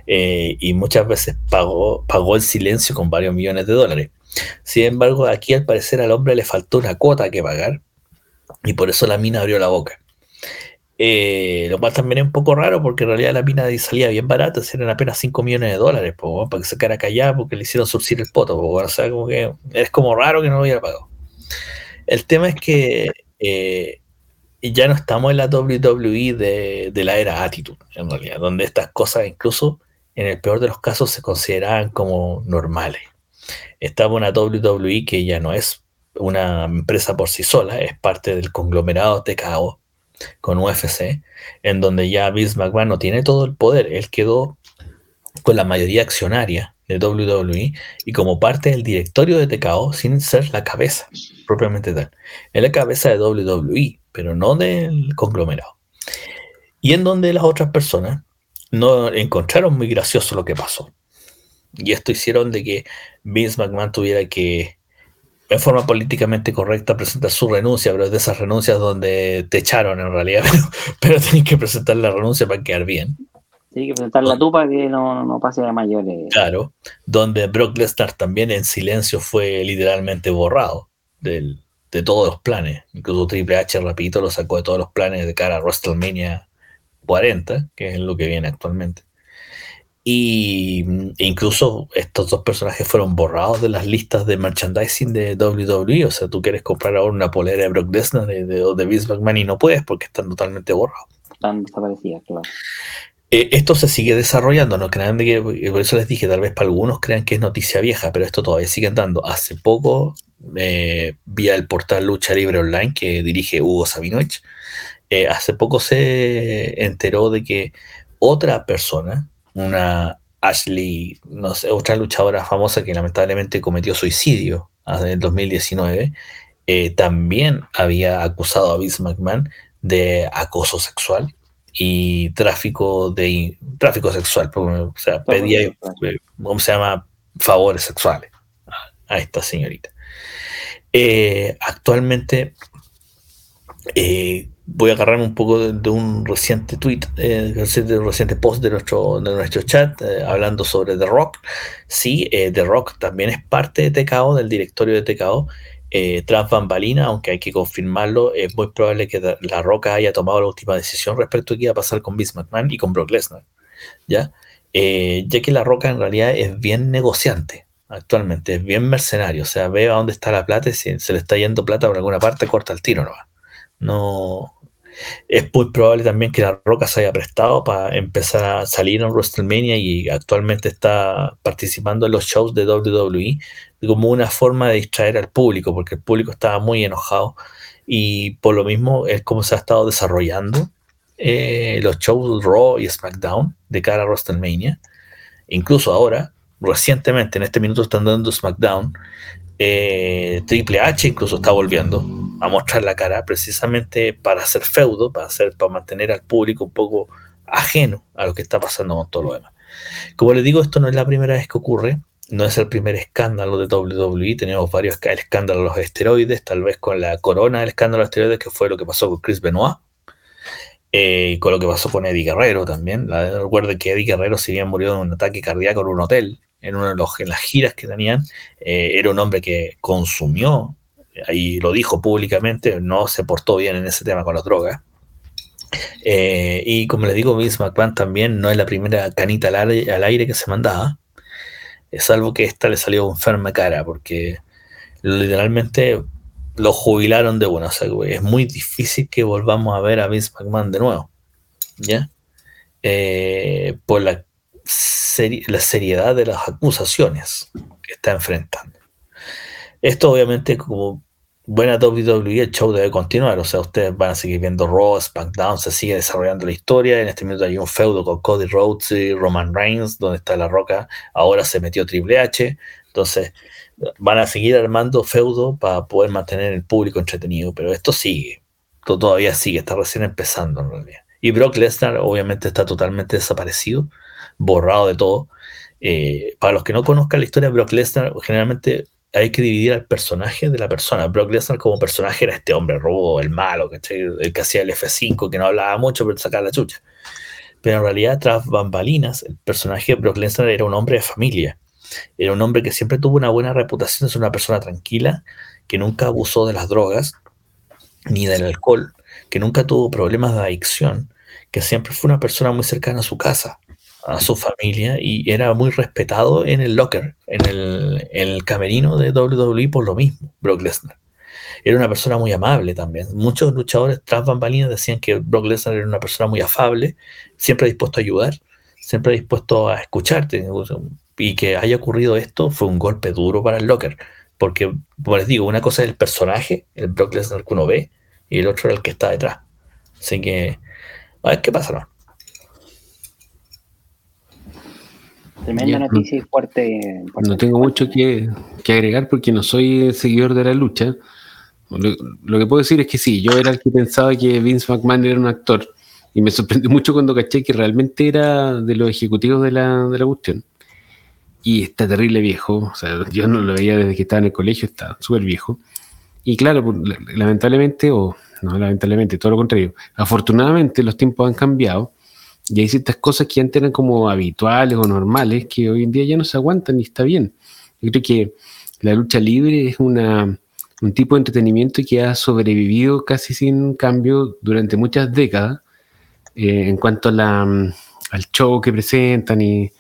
eh, y muchas veces pagó, pagó el silencio con varios millones de dólares. Sin embargo, aquí al parecer al hombre le faltó una cuota que pagar y por eso la mina abrió la boca. Eh, lo cual también es un poco raro porque en realidad la mina salía bien barata, eran apenas 5 millones de dólares, para que se quedara callada porque le hicieron surcir el poto. o sea, como que es como raro que no lo hubiera pagado. El tema es que eh, ya no estamos en la WWE de, de, la era Attitude, en realidad, donde estas cosas incluso en el peor de los casos se consideraban como normales. Estamos en una WWE que ya no es una empresa por sí sola, es parte del conglomerado TKO con UFC, en donde ya Vince McMahon no tiene todo el poder, él quedó con la mayoría accionaria de WWE y como parte del directorio de TKO sin ser la cabeza propiamente tal. Es la cabeza de WWE, pero no del conglomerado. Y en donde las otras personas no encontraron muy gracioso lo que pasó. Y esto hicieron de que Vince McMahon tuviera que en forma políticamente correcta presenta su renuncia, pero es de esas renuncias donde te echaron en realidad, [laughs] pero, tienes que presentar la renuncia para quedar bien. Tienes que presentar la tupa que no, no pase a mayores. Claro, donde Brock Lesnar también en silencio fue literalmente borrado de todos los planes. Incluso Triple H rapidito lo sacó de todos los planes de cara a WrestleMania 40, que es lo que viene actualmente. Y e incluso estos dos personajes fueron borrados de las listas de merchandising de WWE. O sea, tú quieres comprar ahora una polera de Brock Lesnar de, de, Vince McMahon y no puedes porque están totalmente borrados. Están desaparecidas, claro. Eh, esto se sigue desarrollando, no crean que, por eso les dije, tal vez para algunos crean que es noticia vieja, pero esto todavía sigue andando. Hace poco, eh, vía el portal Lucha Libre Online que dirige Hugo Sabinovich, eh, hace poco se enteró de que otra persona, una Ashley, no sé, otra luchadora famosa que lamentablemente cometió suicidio en el 2019, también había acusado a Vince McMahon de acoso sexual y tráfico de tráfico sexual, o sea, pedía, eh, ¿cómo se llama? Favores sexuales a, esta señorita. Eh, actualmente eh, voy a agarrarme un poco de, un reciente tweet, de un reciente post de nuestro, de nuestro chat hablando sobre The Rock. Sí, The Rock también es parte de TKO, del directorio de TKO, eh, tras bambalina, aunque hay que confirmarlo, es muy probable que La Roca haya tomado la última decisión respecto a qué iba a pasar con Vince McMahon y con Brock Lesnar, ¿ya? Eh, ya que La Roca en realidad es bien negociante actualmente, es bien mercenario, o sea, ve a dónde está la plata y si se le está yendo plata por alguna parte, corta el tiro, ¿no? No, es muy probable también que la Roca se haya prestado para empezar a salir en WrestleMania y actualmente está participando en los shows de WWE como una forma de distraer al público, porque el público estaba muy enojado y por lo mismo es como se ha estado desarrollando eh, los shows Raw y SmackDown de cara a WrestleMania. Incluso ahora, recientemente, en este minuto están dando SmackDown, eh, Triple H incluso está volviendo a mostrar la cara precisamente para hacer feudo, para, hacer, para mantener al público un poco ajeno a lo que está pasando con todo lo demás. Como les digo, esto no es la primera vez que ocurre, no es el primer escándalo de WWE, tenemos varios escándalos de los esteroides, tal vez con la corona del escándalo de esteroides, que fue lo que pasó con Chris Benoit, eh, y con lo que pasó con Eddie Guerrero también. recuerden que Eddie Guerrero, si bien murió de un ataque cardíaco en un hotel, en, una de los, las giras que tenían, eh, era un hombre que consumió, ahí lo dijo públicamente, no se portó bien en ese tema con las drogas. Eh, y como les digo, Vince McMahon también no es la primera canita al aire, que se mandaba, salvo que esta le salió enferma cara, porque literalmente lo jubilaron de buenas es muy difícil que volvamos a ver a Vince McMahon de nuevo, ¿ya? Eh, por la la seriedad de las acusaciones que está enfrentando. Esto obviamente como buena WWE el show debe continuar, o sea, ustedes van a seguir viendo Raw, SmackDown, se sigue desarrollando la historia, en este momento hay un feudo con Cody Rhodes y Roman Reigns, donde está La Roca, ahora se metió Triple H, entonces van a seguir armando feudo para poder mantener el público entretenido, pero esto sigue, esto todavía sigue, está recién empezando en realidad. Y Brock Lesnar obviamente está totalmente desaparecido, borrado de todo. Eh, para los que no conozcan la historia de Brock Lesnar, generalmente hay que dividir al personaje de la persona. Brock Lesnar como personaje era este hombre robo, el malo, el que hacía el F5, que no hablaba mucho, pero sacaba la chucha. Pero en realidad, tras bambalinas, el personaje de Brock Lesnar era un hombre de familia. Era un hombre que siempre tuvo una buena reputación, es una persona tranquila, que nunca abusó de las drogas ni del alcohol, que nunca tuvo problemas de adicción, que siempre fue una persona muy cercana a su casa a su familia y era muy respetado en el locker, en el, camerino de WWE por lo mismo, Brock Lesnar. Era una persona muy amable también. Muchos luchadores tras bambalinas decían que Brock Lesnar era una persona muy afable, siempre dispuesto a ayudar, siempre dispuesto a escucharte. Y que haya ocurrido esto fue un golpe duro para el locker. Porque, como les digo, una cosa es el personaje, el Brock Lesnar que uno ve, y el otro es el que está detrás. Así que, a ver qué pasa, ¿no? Tremenda noticia y fuerte, No tengo mucho que, agregar porque no soy seguidor de la lucha. Lo, que puedo decir es que sí, yo era el que pensaba que Vince McMahon era un actor y me sorprendió [laughs] mucho cuando caché que realmente era de los ejecutivos de la, de la cuestión. Y está terrible viejo, o sea, yo no lo veía desde que estaba en el colegio, está súper viejo. Y claro, pues, lamentablemente, o no lamentablemente, todo lo contrario, afortunadamente los tiempos han cambiado y hay ciertas cosas que antes eran como habituales o normales que hoy en día ya no se aguantan y está bien. Yo creo que la lucha libre es una, un tipo de entretenimiento que ha sobrevivido casi sin cambio durante muchas décadas eh, en cuanto a la, al show que presentan y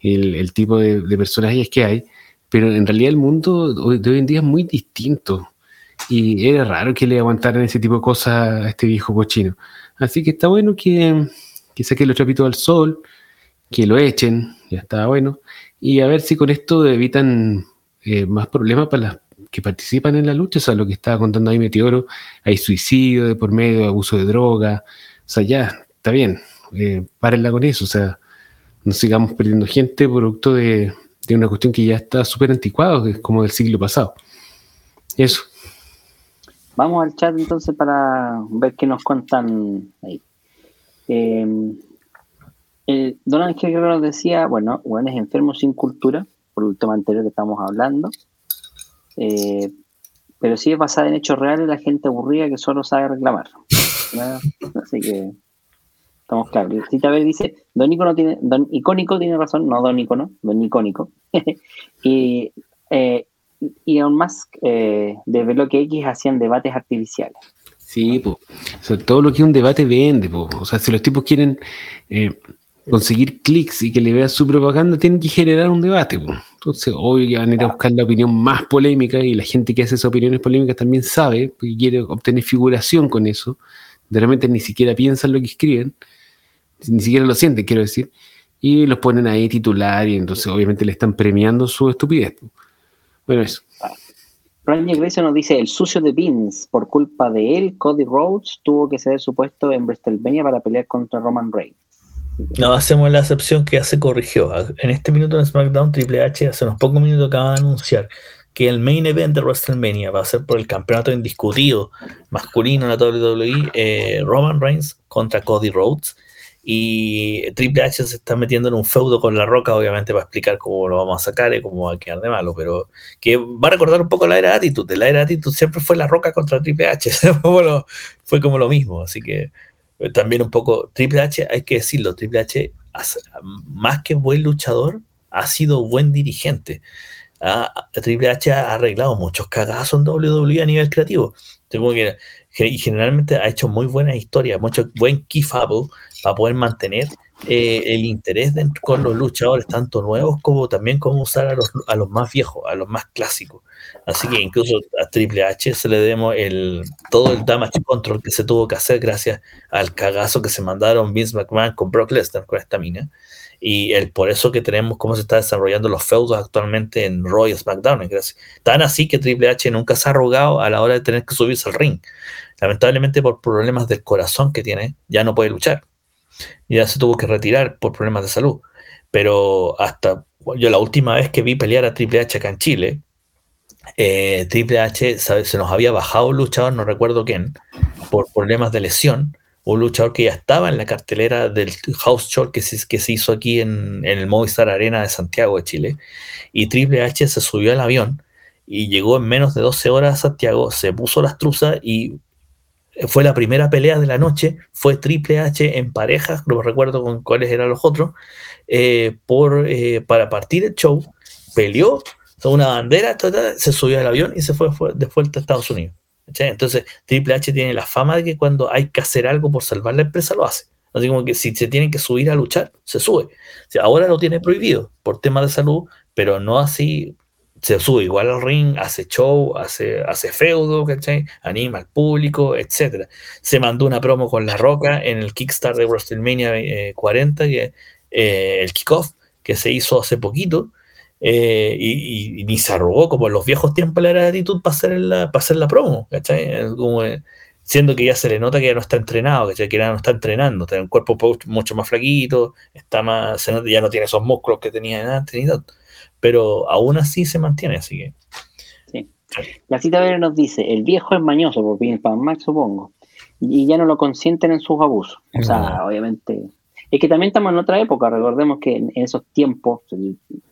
el, tipo de, personajes que hay. Pero en realidad el mundo de hoy en día es muy distinto. Y era raro que le aguantaran ese tipo de cosas a este viejo cochino. Así que está bueno que, que saquen los trapitos al sol, que lo echen, ya está bueno, y a ver si con esto evitan eh, más problemas para las que participan en la lucha, o sea, lo que estaba contando ahí Meteoro, hay suicidio de por medio, abuso de droga, o sea, ya, está bien, eh, párenla con eso, o sea, no sigamos perdiendo gente producto de, de una cuestión que ya está súper anticuado, que es como del siglo pasado. Eso. Vamos al chat entonces para ver qué nos cuentan ahí. Eh, eh, Don Ángel Guerrero nos decía, bueno, bueno, es enfermo sin cultura, por el tema anterior que estamos hablando. Eh, pero si es basada en hechos reales, la gente aburrida que solo sabe reclamar. Así que estamos claros. Cita ver dice, Don Icónico tiene, Don Icónico tiene razón, no Don Icono, Don Icónico. [laughs] y, aún más de Bloque X hacían debates artificiales. Sí, pues, todo lo que un debate vende, po. o sea, si los tipos quieren eh, conseguir clics y que le vean su propaganda, tienen que generar un debate. Po. Entonces, obvio que van a ir a buscar la opinión más polémica y la gente que hace esas opiniones polémicas también sabe, porque quiere obtener figuración con eso. De ni siquiera piensan lo que escriben, ni siquiera lo sienten, quiero decir, y los ponen ahí titular y entonces obviamente le están premiando su estupidez. Bueno, eso. Ranger Grayson nos dice, el sucio de Vince, por culpa de él, Cody Rhodes tuvo que ceder su puesto en WrestleMania para pelear contra Roman Reigns. No, hacemos la excepción que ya se corrigió. En este minuto en SmackDown, Triple H hace unos pocos minutos acaba de anunciar que el main event de WrestleMania va a ser por el campeonato indiscutido masculino en la WWE, eh, Roman Reigns contra Cody Rhodes. Y Triple H se está metiendo en un feudo con La Roca, obviamente, para explicar cómo lo vamos a sacar y cómo va a quedar de malo, pero que va a recordar un poco la era de Attitude. La era de Attitude siempre fue La Roca contra Triple H, [laughs] fue como lo mismo, así que eh, también un poco Triple H, hay que decirlo, Triple H, más que buen luchador, ha sido buen dirigente. Triple H ha arreglado muchos cagazos en WWE a nivel creativo. Y generalmente ha hecho muy buenas historias, mucho buen key para poder mantener eh, el interés con los luchadores, tanto nuevos como también como usar a los, a los más viejos, a los más clásicos. Así que incluso a Triple H se le demos el, todo el damage control que se tuvo que hacer gracias al cagazo que se mandaron Vince McMahon con Brock Lesnar con esta mina. Y el, por eso que tenemos cómo se está desarrollando los feudos actualmente en Royal SmackDown. Tan así que Triple H nunca se ha arrogado a la hora de tener que subirse al ring. Lamentablemente por problemas del corazón que tiene, ya no puede luchar. Ya se tuvo que retirar por problemas de salud. Pero hasta yo la última vez que vi pelear a Triple H acá en Chile, eh, Triple H se nos había bajado un luchador, no recuerdo quién, por problemas de lesión. Un luchador que ya estaba en la cartelera del House Show que se, hizo aquí en, en el Movistar Arena de Santiago de Chile. Y Triple H se subió al avión y llegó en menos de 12 horas a Santiago, se puso las truzas y fue la primera pelea de la noche, fue Triple H en parejas, no recuerdo con cuáles eran los otros, eh, por, eh, para partir el show, peleó, una bandera, se subió al avión y se fue, de vuelta a Estados Unidos. Entonces, Triple H tiene la fama de que cuando hay que hacer algo por salvar la empresa, lo hace. Así como que si se tienen que subir a luchar, se sube. ahora lo tiene prohibido por temas de salud, pero no así se sube igual al ring, hace show, hace, hace feudo, ¿cachai? Anima al público, etc. Se mandó una promo con La Roca en el Kickstarter de WrestleMania 40, eh, que, eh, el kickoff, que se hizo hace poquito, eh, y, ni se arrugó como en los viejos tiempos la gratitud para hacer la, para hacer la promo, ¿cachai? Como, siendo que ya se le nota que ya no está entrenado, ¿cachai? que ya no está entrenando, tiene un cuerpo mucho más flaquito, está más, ya no tiene esos músculos que tenía antes ni tanto pero aún así se mantiene, así que. Sí. La cita nos dice: el viejo es mañoso, por bien para Max, supongo, y ya no lo consienten en sus abusos. O sea, obviamente. Es que también estamos en otra época, recordemos que en esos tiempos,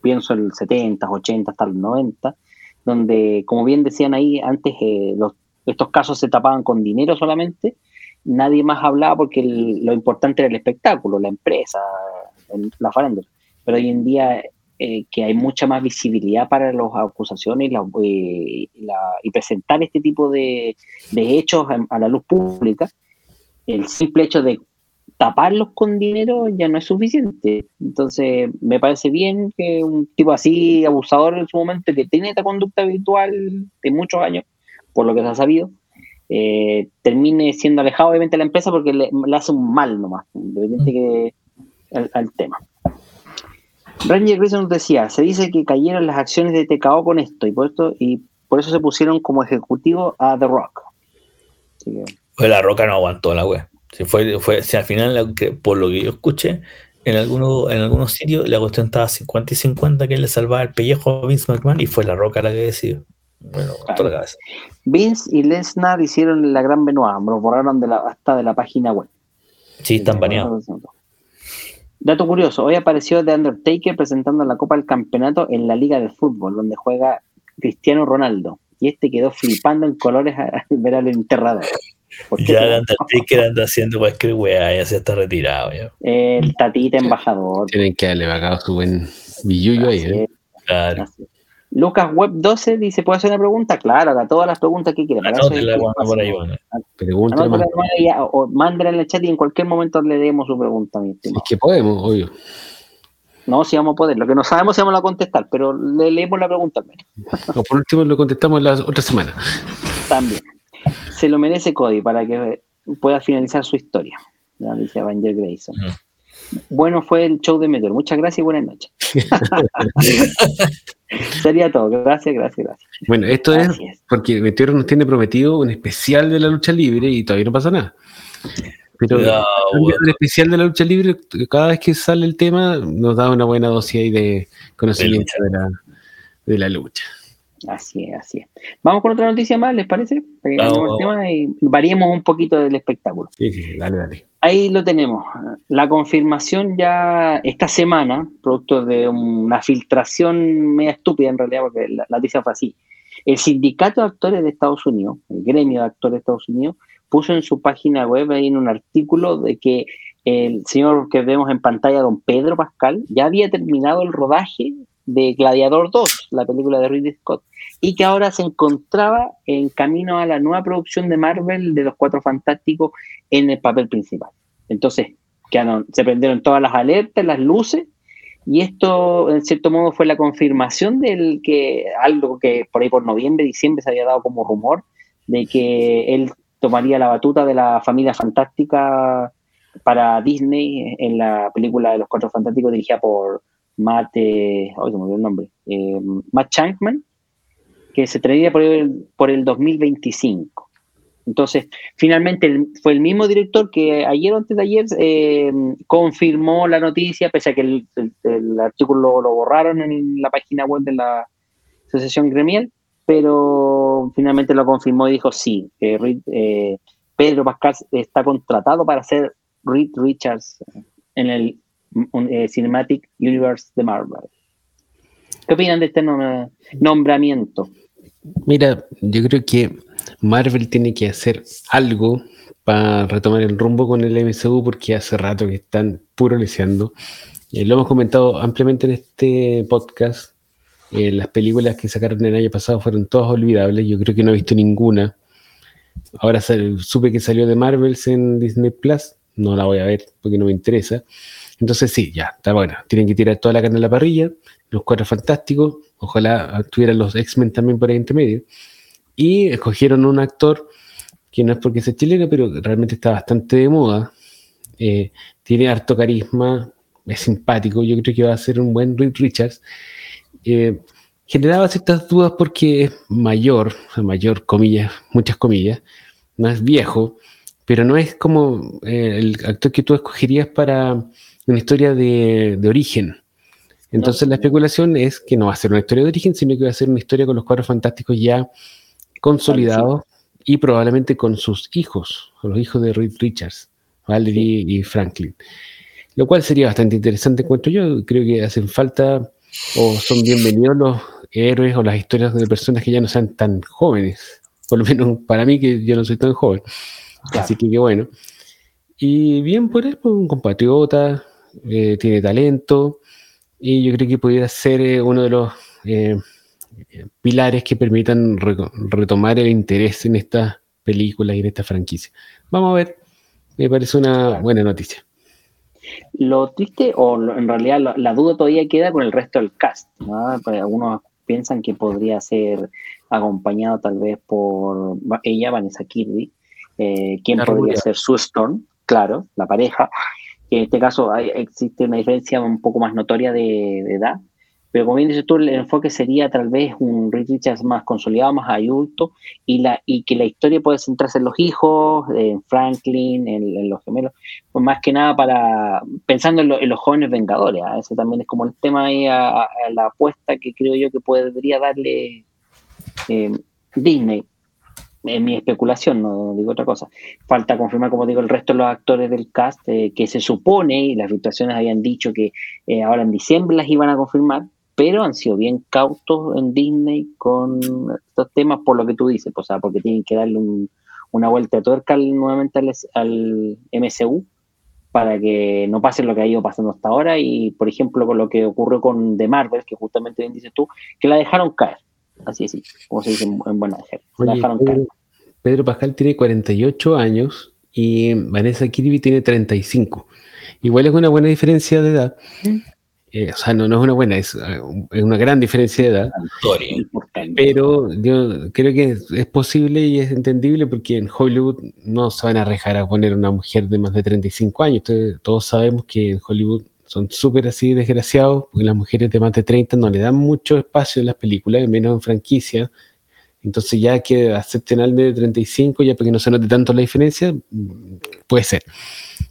pienso en el 70, 80, hasta el 90, donde, como bien decían ahí, antes eh, los, estos casos se tapaban con dinero solamente, nadie más hablaba porque lo importante era el espectáculo, la empresa, la farándula. Pero hoy en día eh, que hay mucha más visibilidad para las acusaciones y, eh, presentar este tipo de, hechos a, la luz pública, el simple hecho de taparlos con dinero ya no es suficiente. Entonces, me parece bien que un tipo así, abusador en su momento, que tiene esta conducta habitual de muchos años, por lo que se ha sabido, eh, termine siendo alejado obviamente de la empresa porque le, hace un mal nomás, independiente que al, tema. Ranger Grayson nos decía, se dice que cayeron las acciones de TKO con esto y por, esto, y por eso se pusieron como ejecutivo a The Rock. Pues la Roca no aguantó la web. Si fue, fue, si al final, por lo que yo escuché, en algunos, en algunos sitios la cuestión estaba 50 y 50 que le salvaba el pellejo a Vince McMahon y fue la Roca la que decidió. Bueno, Vince y Lesnar hicieron la gran Benoit, lo borraron de la, hasta de la página web. Sí, están baneados. Dato curioso, hoy apareció The Undertaker presentando la Copa del Campeonato en la Liga de Fútbol, donde juega Cristiano Ronaldo. Y este quedó flipando en colores al ver al enterrador. Ya The Undertaker anda haciendo cualquier weá, ya se está retirado. El tatita embajador. Tienen que darle pagado su buen billullo ahí. ¿eh? Claro. Lucas Web 12 dice, ¿puedo hacer una pregunta? Claro, haga todas las preguntas que quieran. por ahí, o mándenla en el chat y en cualquier momento le demos su pregunta. Mi es que podemos, obvio. No, si vamos a poder. Lo que no sabemos si vamos a contestar, pero le leemos la pregunta. O por último lo contestamos la otra semana. También. Se lo merece Cody para que pueda finalizar su historia. Ya dice Avenger Grayson. Bueno fue el show de Meteor. Muchas gracias y buenas noches. [laughs] Sería todo. Gracias, gracias, gracias. Bueno, esto es porque Meteor nos tiene prometido un especial de la lucha libre y todavía no pasa nada. Pero el especial de la lucha libre, cada vez que sale el tema, nos da una buena dosis de conocimiento de la, de la lucha. Así es, así es. Vamos con otra noticia más, ¿les parece? y variemos un poquito del espectáculo. Sí, sí, dale, dale. Ahí lo tenemos. La confirmación ya esta semana, producto de una filtración media estúpida en realidad, porque la, noticia fue así. El sindicato de actores de Estados Unidos, el gremio de actores de Estados Unidos, puso en su página web ahí en un artículo de que el señor que vemos en pantalla, don Pedro Pascal, ya había terminado el rodaje de Gladiador 2, la película de Ridley Scott, y que ahora se encontraba en camino a la nueva producción de Marvel de los Cuatro Fantásticos en el papel principal. Entonces, se prendieron todas las alertas, las luces, y esto, en cierto modo, fue la confirmación del que algo que por ahí por noviembre, diciembre se había dado como rumor, de que él tomaría la batuta de la familia fantástica para Disney en la película de los Cuatro Fantásticos dirigida por Matt, eh, se me olvidó el nombre, eh, Matt Shankman, que se traería por el, por el 2025. Entonces, finalmente fue el mismo director que ayer o antes de ayer eh, confirmó la noticia, pese a que el, artículo lo, borraron en la página web de la Asociación Gremial, pero finalmente lo confirmó y dijo sí, eh, Pedro Pascal está contratado para ser Reed Richards en el eh, Cinematic Universe de Marvel. ¿Qué opinan de este nombramiento? Mira, yo creo que Marvel tiene que hacer algo para retomar el rumbo con el MCU porque hace rato que están puro leseando. Eh, lo hemos comentado ampliamente en este podcast. Eh, las películas que sacaron el año pasado fueron todas olvidables. Yo creo que no he visto ninguna. Ahora supe que salió de Marvels en Disney Plus. No la voy a ver porque no me interesa. Entonces sí, ya, está bueno. Tienen que tirar toda la carne a la parrilla. Los cuatro fantásticos Ojalá tuvieran los X-Men también por ahí entre. Y escogieron un actor que no es porque sea chileno, pero realmente está bastante de moda. Eh, tiene harto carisma, es simpático. Yo creo que va a ser un buen Reed Richards. Eh, generaba ciertas dudas porque es mayor, mayor, comillas, muchas comillas, no es viejo, pero no es como eh, el actor que tú escogerías para una historia de origen. Entonces la especulación es que no va a ser una historia de origen, sino que va a ser una historia con los cuadros fantásticos ya consolidados y probablemente con sus hijos, con los hijos de Reed Richards, Valerie y Franklin. Lo cual sería bastante interesante, encuentro yo. Creo que hacen falta o son bienvenidos los héroes o las historias de personas que ya no sean tan jóvenes. Por lo menos para mí, que yo no soy tan joven. Así que qué bueno. Y bien por él, pues, un compatriota, eh, tiene talento, y yo creo que pudiera ser eh, uno de los eh, pilares que permitan retomar el interés en estas películas y en esta franquicia. Vamos a ver, me parece una buena noticia. Lo triste, o en realidad la, duda todavía queda con el resto del cast. Pues algunos piensan que podría ser acompañado tal vez por ella, Vanessa Kirby, eh, quien podría ser Sue Storm, claro, la pareja, en este caso hay, existe una diferencia un poco más notoria de, edad, pero como bien dices tú, el enfoque sería tal vez un Richards más consolidado, más adulto, y, la, y que la historia puede centrarse en los hijos, en Franklin, en, los gemelos, pues más que nada para pensando en, los jóvenes vengadores. ¿ah? Ese también es como el tema ahí a, la apuesta que creo yo que podría darle eh, Disney en mi especulación, no digo otra cosa. Falta confirmar, como digo, el resto de los actores del cast, eh, que se supone, y las filtraciones habían dicho que eh, ahora en diciembre las iban a confirmar, pero han sido bien cautos en Disney con estos temas por lo que tú dices, pues, o sea, porque tienen que darle una vuelta de tuerca nuevamente al, al, MCU para que no pase lo que ha ido pasando hasta ahora y, por ejemplo, con lo que ocurrió con The Marvel, que justamente bien dices tú, que la dejaron caer. Así es, como se dice en, buena Pedro, Pascal tiene 48 años y Vanessa Kirby tiene 35. Igual es una buena diferencia de edad. Eh, o sea, no, no es una buena, es, es, una gran diferencia de edad. Pero yo creo que es, posible y es entendible porque en Hollywood no se van a arriesgar a poner una mujer de más de 35 años. todos sabemos que en Hollywood son súper así desgraciados, porque las mujeres de más de 30 no le dan mucho espacio en las películas, menos en franquicia. Entonces ya que acepten al de 35, ya para que no se note tanto la diferencia, puede ser.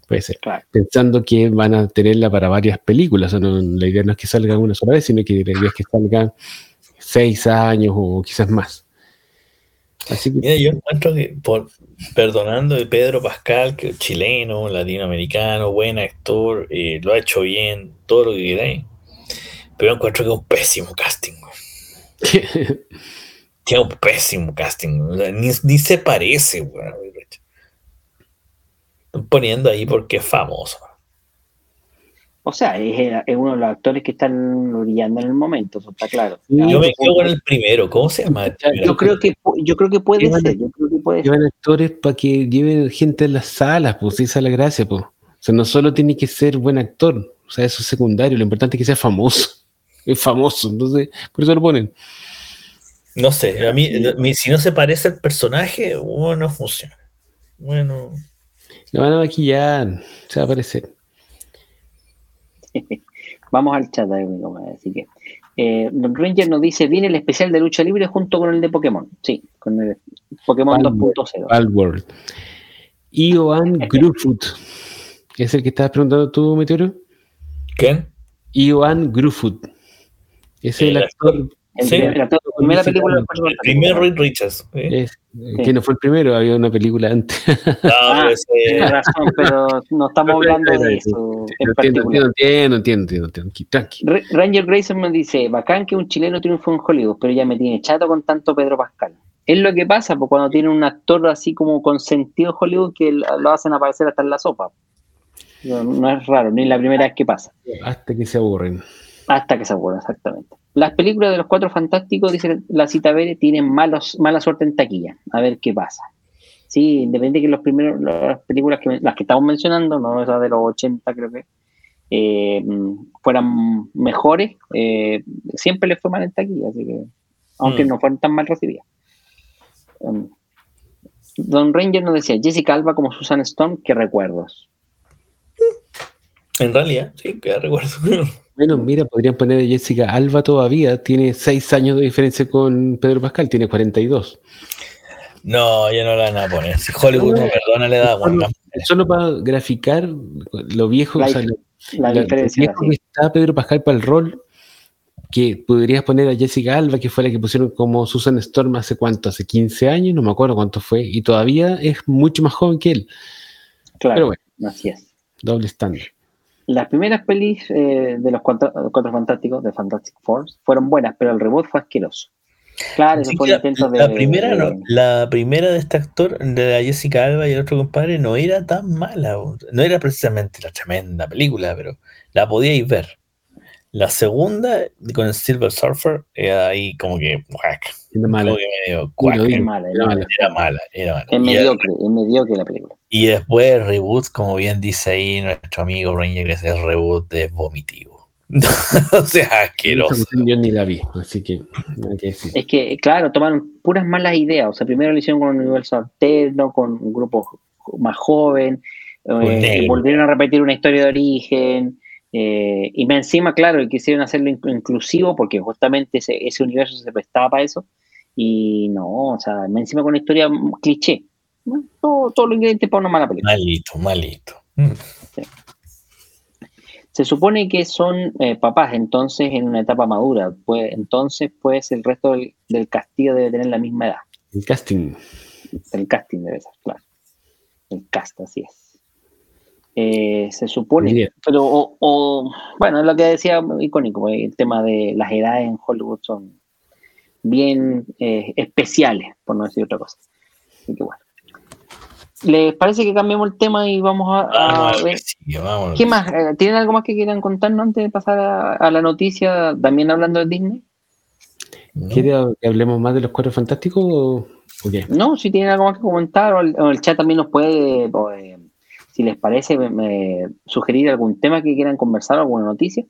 Puede ser. Pensando que van a tenerla para varias películas. la idea no es que salga una sola vez, sino que la idea es que salga seis años o quizás más. Así que, Mira, yo encuentro que por, perdonando de Pedro Pascal, que es chileno, latinoamericano, buen actor, eh, lo ha hecho bien, todo lo que queráis. Pero encuentro que es un pésimo casting. Tiene [laughs] un pésimo casting. Ni, se parece. Están poniendo ahí porque es famoso. O sea, es, uno de los actores que están brillando en el momento, eso está claro. Yo me quedo con el primero, ¿cómo se llama? Yo creo que, yo creo que puede ser. Yo creo que puede llevan actores para que lleven gente en las salas, pues esa es la gracia, pues. O sea, no solo tiene que ser buen actor, o sea, eso es secundario, lo importante es que sea famoso. [laughs] Es famoso, entonces, por eso lo ponen. No sé, a mí, si no se parece al personaje, bueno, no funciona. Bueno. Lo van a maquillar, se va a parecer. [laughs] Vamos al chat, así que. Eh, Ranger nos dice: Viene el especial de lucha libre junto con el de Pokémon. Sí, con el Pokémon 2.0. World. Ioan Grufoot. ¿Es el que estabas preguntando tú, Meteoro? ¿Quién? Ioan Grufoot. Es el, actor el, sí, la, primera película El primer Reed Richards. ¿eh? Que no fue el primero, había una película antes. [laughs] No, ah, pues, eh. razón, pero no estamos [laughs] hablando de eso. entiendo, entiendo, entiendo, entiendo, tranqui. Ranger Grayson me dice: bacán que un chileno triunfó en Hollywood, pero ya me tiene chato con tanto Pedro Pascal. Es lo que pasa pues, cuando tiene un actor así como con sentido Hollywood que lo hacen aparecer hasta en la sopa. No, no es raro, ni la primera vez que pasa. Hasta que se aburren. Hasta que se aburren, exactamente. Las películas de los cuatro fantásticos, dice la cita Bere, tienen malos, mala suerte en taquilla. A ver qué pasa. Sí, independiente que los primeros, las películas que las que estamos mencionando, no esas de los 80 creo que, eh, fueran mejores, eh, siempre les fue mal en taquilla, así que, aunque mm. no fueron tan mal recibidas. Um, Don Ranger nos decía, Jessica Alba como Susan Stone, ¿qué recuerdos? En realidad, sí, que recuerdo. Bueno, mira, podrían poner a Jessica Alba todavía. Tiene seis años de diferencia con Pedro Pascal, tiene 42. No, ya no la van a poner. Si Hollywood no, perdona, le da solo, solo para graficar lo viejo, o sea, la, diferencia. que está Pedro Pascal para el rol, que podrías poner a Jessica Alba, que fue la que pusieron como Susan Storm hace cuánto, hace 15 años, no me acuerdo cuánto fue, y todavía es mucho más joven que él. Claro, Pero bueno, así es. Doble estándar las primeras pelis eh, de los cuatro, fantásticos, de Fantastic Four, fueron buenas, pero el reboot fue asqueroso. Claro, eso fue el intento de. La primera, la primera de este actor, de Jessica Alba y el otro compadre, no era tan mala. No era precisamente la tremenda película, pero la podíais ver. La segunda, con el Silver Surfer, era ahí como que. Era mala. Era mala, era mala. Era mala, era mala. Es mediocre, es mediocre la película. Y después el reboot, como bien dice ahí nuestro amigo Ranger, que es el reboot de vomitivo. [laughs] o sea, asqueroso. Yo ni la vi, así que, Es que, claro, tomaron puras malas ideas. O sea, primero lo hicieron con un universo alterno, con un grupo más joven, eh, volvieron a repetir una historia de origen. Eh, y encima, claro, quisieron hacerlo inclusivo porque justamente ese, ese universo se prestaba para eso. Y no, o sea, encima con una historia cliché. Todo, todo lo ingredientes para una mala película. Malito, malito. Mm. Se supone que son eh, papás, entonces en una etapa madura. Pues, entonces, pues el resto del, castillo debe tener la misma edad. El casting. El casting debe ser, claro. El cast, así es. Eh, se supone, pero o, bueno, es lo que decía icónico, el tema de las edades en Hollywood son bien eh, especiales, por no decir otra cosa. Así que bueno. ¿Les parece que cambiemos el tema y vamos a, ver? ¿Qué más? Eh, ¿Tienen algo más que quieran contarnos antes de pasar a, la noticia, también hablando de Disney? ¿Quiere que hablemos más de los cuatro fantásticos o, qué? No, si tienen algo más que comentar, o el, chat también nos puede, pues, si les parece, sugerir algún tema que quieran conversar, alguna noticia.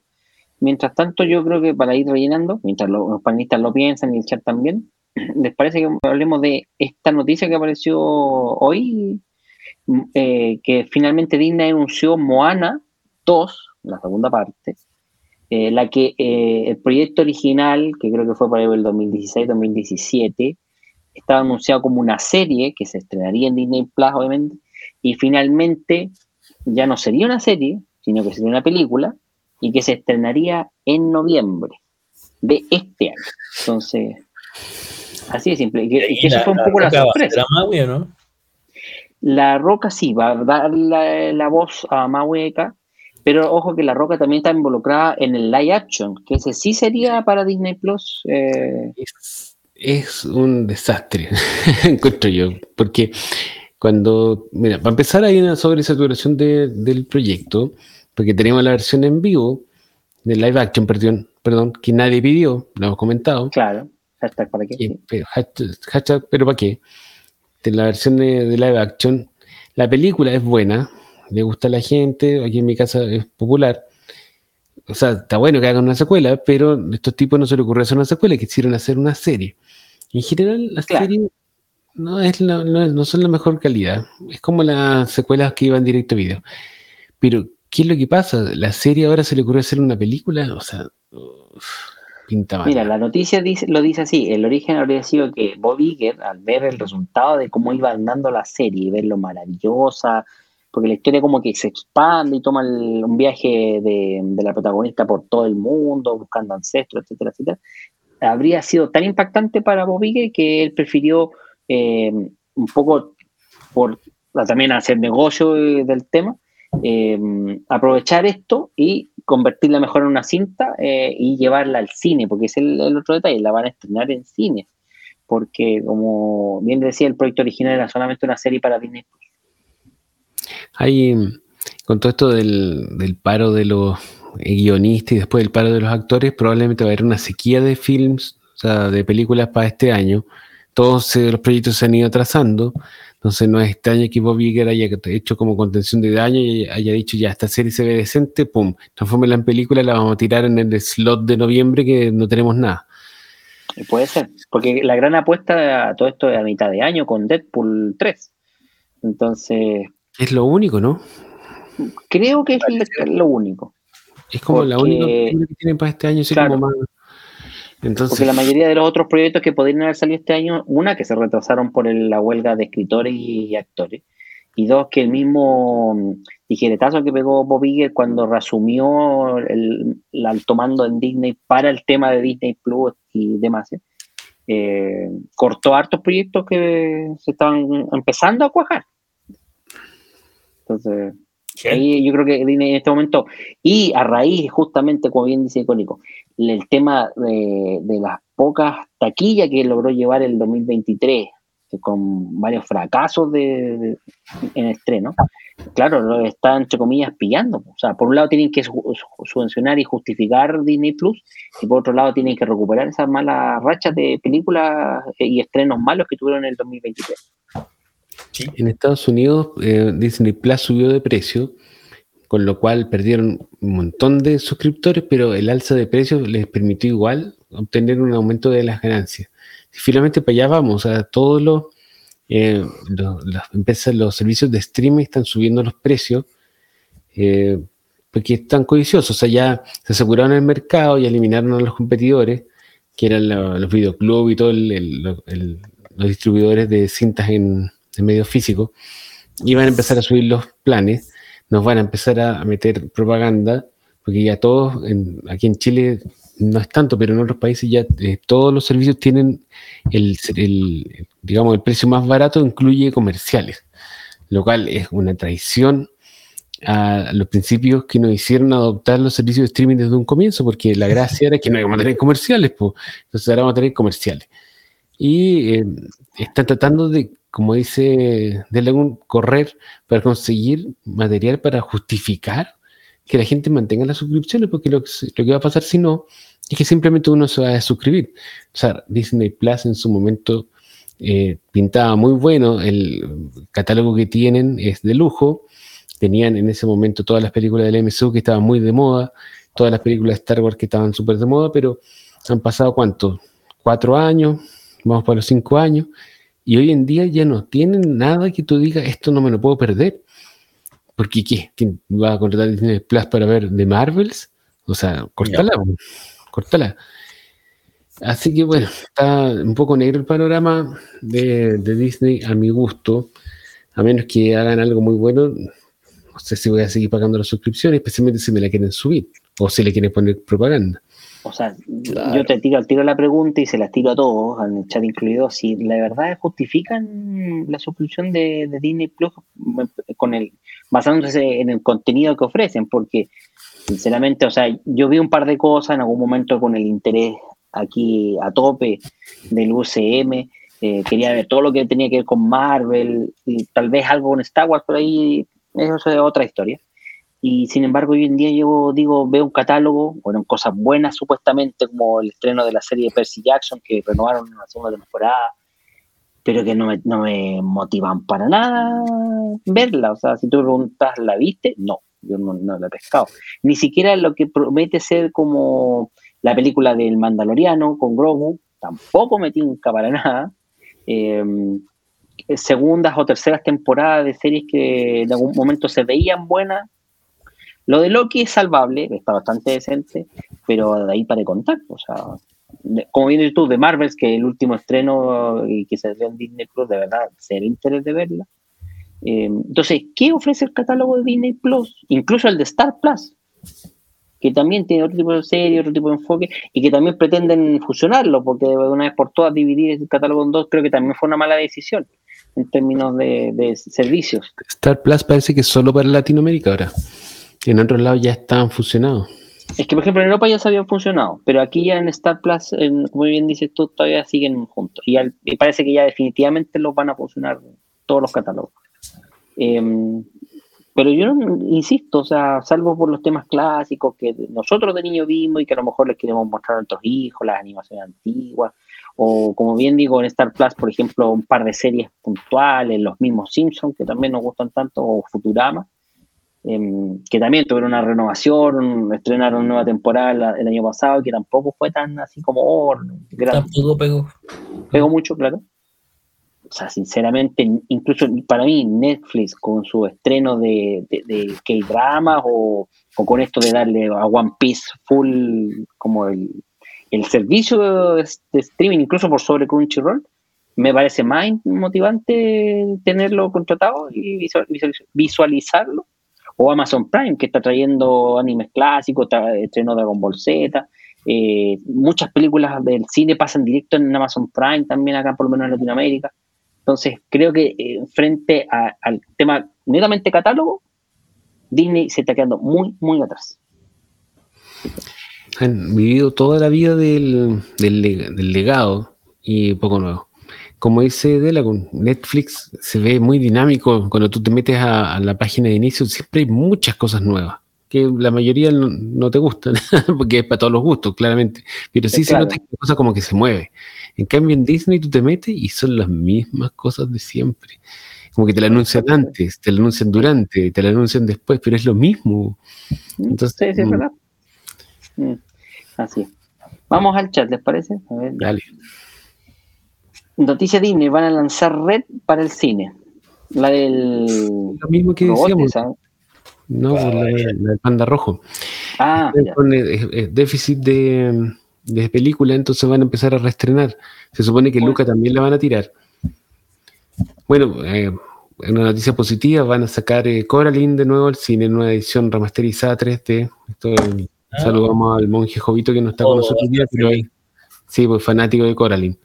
Mientras tanto, yo creo que para ir rellenando, mientras los panelistas lo piensan y el chat también, [clears throat] ¿les parece que hablemos de esta noticia que apareció hoy? Eh, que finalmente Disney anunció Moana 2, la segunda parte, eh, la que eh, el proyecto original, que creo que fue para el 2016-2017, estaba anunciado como una serie que se estrenaría en Disney Plus, obviamente, y finalmente ya no sería una serie, sino que sería una película, y que se estrenaría en noviembre de este año. Entonces, así de simple. Y que, eso fue un poco la, sorpresa. Maui, ¿no? La Roca sí va a dar la, voz a Maueca, pero ojo que la Roca también está involucrada en el live action, que ese sí sería para Disney Plus. Eh. Es, un desastre, [laughs] encuentro yo, porque cuando, mira, para empezar hay una sobresaturación de, del proyecto, porque tenemos la versión en vivo de live action, perdón, perdón que nadie pidió, lo hemos comentado. Claro, hashtag para qué. pero, hashtag, pero para qué. De la versión de, live action, la película es buena, le gusta a la gente, aquí en mi casa es popular. O sea, está bueno que hagan una secuela, pero a estos tipos no se les ocurrió hacer una secuela, quisieron hacer una serie. En general, las series no, es no, no, son la mejor calidad. Es como las secuelas que iban directo a video. Pero ¿Qué es lo que pasa? ¿La serie ahora se le ocurrió hacer una película? O sea, pinta mal. Mira, la noticia dice, lo dice así: el origen habría sido que Bob Iger, al ver el resultado de cómo iba andando la serie y ver lo maravillosa, porque la historia como que se expande y toma un viaje de, la protagonista por todo el mundo, buscando ancestros, etcétera, etcétera, habría sido tan impactante para Bob Iger que él prefirió eh, un poco por también hacer negocio del tema eh, aprovechar esto y convertirla mejor en una cinta eh, y llevarla al cine, porque es el, otro detalle, la van a estrenar en cine, porque como bien decía, el proyecto original era solamente una serie para Disney. Hay, con todo esto del, paro de los guionistas y después del paro de los actores, probablemente va a haber una sequía de films, o sea, de películas para este año. Todos los proyectos se han ido atrasando. Entonces no es extraño que Bob Iger haya hecho como contención de daño y haya dicho ya, esta serie se ve decente, pum, transfórmela en película, la vamos a tirar en el slot de noviembre que no tenemos nada. Puede ser, porque la gran apuesta a todo esto es a mitad de año con Deadpool 3. Entonces... Es lo único, ¿no? Creo que es lo único. Es como la única que tienen para este año, como más porque la mayoría de los otros proyectos que podrían haber salido este año, una, que se retrasaron por la huelga de escritores y actores, y dos, que el mismo mm, tijeretazo que pegó Bob Iger cuando reasumió el, tomando en Disney para el tema de Disney Plus y demás, eh, cortó hartos proyectos que se estaban empezando a cuajar. Entonces, ahí yo creo que Disney en este momento, y a raíz, justamente, como bien dice Icónico, el tema de, las pocas taquillas que logró llevar el 2023, con varios fracasos de, en estreno, claro, lo están, entre comillas, pillando. O sea, por un lado tienen que subvencionar y justificar Disney Plus, y por otro lado tienen que recuperar esas malas rachas de películas y estrenos malos que tuvieron en el 2023. En Estados Unidos, eh, Disney Plus subió de precio con lo cual perdieron un montón de suscriptores, pero el alza de precios les permitió igual obtener un aumento de las ganancias. Y finalmente para allá vamos, o sea, todos los, eh, las empresas, los servicios de streaming están subiendo los precios eh, porque están codiciosos, o sea, ya se aseguraron el mercado y eliminaron a los competidores, que eran los videoclubs y todos los distribuidores de cintas en, en medios físicos, y van a empezar a subir los planes nos van a empezar a meter propaganda, porque ya todos, aquí en Chile no es tanto, pero en otros países ya eh, todos los servicios tienen el, digamos, el precio más barato incluye comerciales, lo cual es una traición a los principios que nos hicieron adoptar los servicios de streaming desde un comienzo, porque la gracia era que no íbamos a tener comerciales, pues, entonces ahora vamos a tener comerciales. Y eh, están tratando de como dice Delagun, correr para conseguir material para justificar que la gente mantenga las suscripciones, porque lo que, lo que va a pasar si no es que simplemente uno se va a suscribir. O sea, Disney Plus en su momento eh, pintaba muy bueno, el catálogo que tienen es de lujo, tenían en ese momento todas las películas del MCU que estaban muy de moda, todas las películas de Star Wars que estaban súper de moda, pero han pasado cuánto, cuatro años, vamos para los cinco años, y hoy en día ya no tienen nada que tú digas, esto no me lo puedo perder. Porque ¿qué? ¿Quién va a contratar Disney Plus para ver de Marvels? O sea, cortala, cortala. Así que bueno, está un poco negro el panorama de, Disney a mi gusto. A menos que hagan algo muy bueno, no sé si voy a seguir pagando la suscripción, especialmente si me la quieren subir o si le quieren poner propaganda. O sea, yo te tiro, tiro la pregunta y se la tiro a todos, al chat incluido, si la verdad justifican la suscripción de, Disney Plus con el, basándose en el contenido que ofrecen, porque sinceramente, o sea, yo vi un par de cosas en algún momento con el interés aquí a tope del UCM, eh, quería ver todo lo que tenía que ver con Marvel y tal vez algo con Star Wars por ahí, eso es otra historia. Y sin embargo, hoy en día yo digo, veo un catálogo, bueno, cosas buenas supuestamente, como el estreno de la serie de Percy Jackson, que renovaron en la segunda temporada, pero que no me, no me motivan para nada verla. O sea, si tú preguntas, ¿la viste? No, yo no, la he pescado. Ni siquiera lo que promete ser como la película del Mandaloriano con Grogu, tampoco me tinca para nada. Em, segundas o terceras temporadas de series que en algún momento se veían buenas, lo de Loki es salvable, está bastante decente, pero de ahí para de contar. O sea, como bien tú, de Marvels, que el último estreno y que se dio en Disney Plus, de verdad, sería interés de verla. Eh, entonces, ¿qué ofrece el catálogo de Disney Plus? Incluso el de Star Plus, que también tiene otro tipo de serie, otro tipo de enfoque, y que también pretenden fusionarlo, porque de una vez por todas dividir el catálogo en dos, creo que también fue una mala decisión en términos de, de servicios. Star Plus parece que es solo para Latinoamérica ahora en otros lados ya estaban fusionados. Es que, por ejemplo, en Europa ya se habían funcionado, pero aquí ya en Star Plus, como bien dices tú, todavía siguen juntos. Y, parece que ya definitivamente los van a funcionar todos los catálogos. Em, pero yo insisto, o sea, salvo por los temas clásicos que nosotros de niño vimos y que a lo mejor les queremos mostrar a nuestros hijos, las animaciones antiguas, o como bien digo, en Star Plus, por ejemplo, un par de series puntuales, los mismos Simpsons, que también nos gustan tanto, o Futurama, Em, que también tuvieron una renovación, estrenaron nueva temporada el año pasado, que tampoco fue tan así como oh, Tampoco pegó. Pegó mucho, claro. O sea, sinceramente, incluso para mí, Netflix con su estreno de, de, K-Drama o, con esto de darle a One Piece full como el, el servicio de, streaming, incluso por sobre Crunchyroll, me parece más motivante tenerlo contratado y visualizarlo o Amazon Prime, que está trayendo animes clásicos, está estreno Dragon Ball Z. Eh, muchas películas del cine pasan directo en Amazon Prime, también acá por lo menos en Latinoamérica. Entonces, creo que eh, frente al tema netamente catálogo, Disney se está quedando muy, muy atrás. Han vivido toda la vida del, del legado y poco nuevo como dice con Netflix se ve muy dinámico. Cuando tú te metes a, la página de inicio, siempre hay muchas cosas nuevas, que la mayoría no, te gustan, [laughs] porque es para todos los gustos, claramente. Pero sí se nota que cosa como que se mueve. En cambio, en Disney tú te metes y son las mismas cosas de siempre. Como que te la anuncian antes, te la anuncian durante, te la anuncian después, pero es lo mismo. Entonces, sí, sí, es mm. verdad. Mm, así. Vamos al chat, ¿les parece? A ver. Dale. Noticia Disney, van a lanzar Red para el cine. La del. Lo mismo que decíamos. No, la, del panda rojo. Ah, déficit de, de, película, entonces van a empezar a reestrenar. Se supone que Luca también la van a tirar. Bueno, eh, una noticia positiva, van a sacar eh, Coraline de nuevo al cine en una edición remasterizada 3D. Esto, ah. Saludamos al monje Jovito que no está con oh, nosotros día, pero sí, pues fanático de Coraline.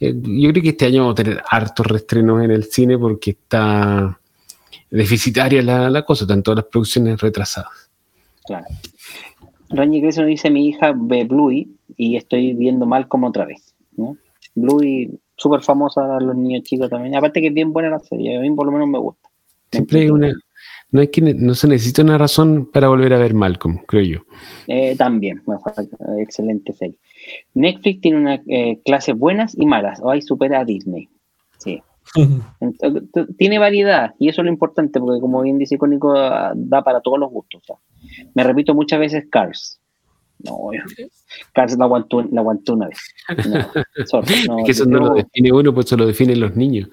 Eh, yo creo que este año vamos a tener hartos reestrenos en el cine porque está deficitaria la, cosa, tanto las producciones retrasadas. Claro. Rañi nos dice: Mi hija ve Bluey y estoy viendo mal como otra vez. ¿no? Bluey, súper famosa a los niños chicos también. Aparte que es bien buena la serie, a mí por lo menos me gusta. Siempre hay una. No, es que no se necesita una razón para volver a ver Malcolm, creo yo. Eh, también, excelente serie. Netflix tiene una eh, clases buenas y malas, o hay supera a Disney. Sí. [laughs] tiene variedad y eso es lo importante porque como bien dice Icónico da para todos los gustos. me repito muchas veces Cars. No, Cars la aguantó, la aguantó una vez. [laughs] que eso no lo define uno, pues eso lo definen los niños.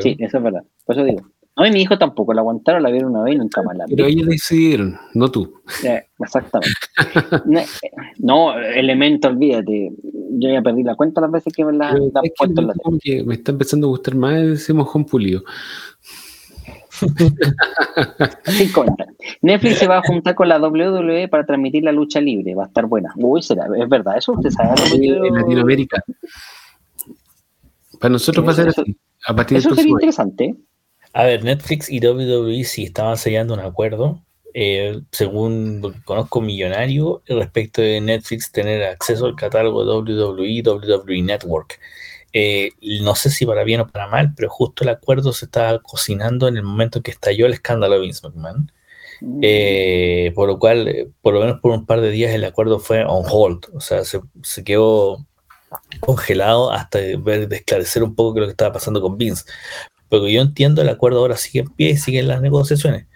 Sí, eso es verdad. Por eso digo. A mi hijo tampoco, la aguantaron, la vieron una vez y nunca más la Pero ellos decidieron, no tú. exactamente. no, elemento, olvídate. Yo ya perdí la cuenta las veces que me la, han puesto en la tele. Me está empezando a gustar más ese mojón pulido. [laughs] Sin contar. Netflix se va a juntar con la WWE para transmitir la lucha libre. Va a estar buena. Uy, será, es verdad, eso usted sabe. En Latinoamérica. Para nosotros va a ser así. A partir eso sería interesante. A ver, Netflix y WWE sí estaban sellando un acuerdo, eh, según lo que conozco, millonario, respecto de Netflix tener acceso al catálogo WWE, WWE Network. Eh, no sé si para bien o para mal, pero justo el acuerdo se estaba cocinando en el momento que estalló el escándalo de Vince McMahon. Mm. Eh, por lo cual, por lo menos por un par de días, el acuerdo fue on hold, o sea, se, se quedó congelado hasta ver, de esclarecer un poco qué lo que estaba pasando con Vince. Porque yo entiendo el acuerdo ahora sigue en pie y siguen las negociaciones.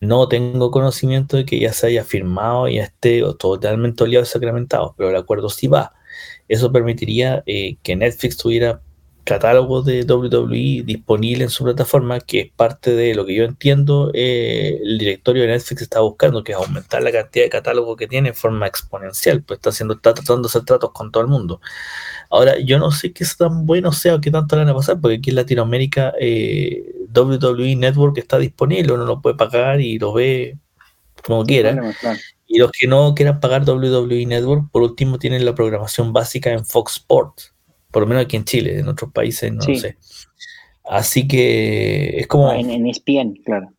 No tengo conocimiento de que ya se haya firmado y esté totalmente oleado y sacramentado, pero el acuerdo sí va. Eso permitiría eh, que Netflix tuviera catálogo de WWE disponible en su plataforma, que es parte de lo que yo entiendo eh, el directorio de Netflix está buscando, que es aumentar la cantidad de catálogo que tiene en forma exponencial, pues está haciendo, está tratando de hacer tratos con todo el mundo. Ahora, yo no sé qué es tan bueno sea o qué tanto le van a pasar, porque aquí en Latinoamérica eh, WWE Network está disponible, uno lo puede pagar y lo ve como quiera. Y los que no quieran pagar WWE Network, por último, tienen la programación básica en Fox Sports por lo menos aquí en Chile, en otros países no lo sé. Así que es como... En, en ESPN, claro.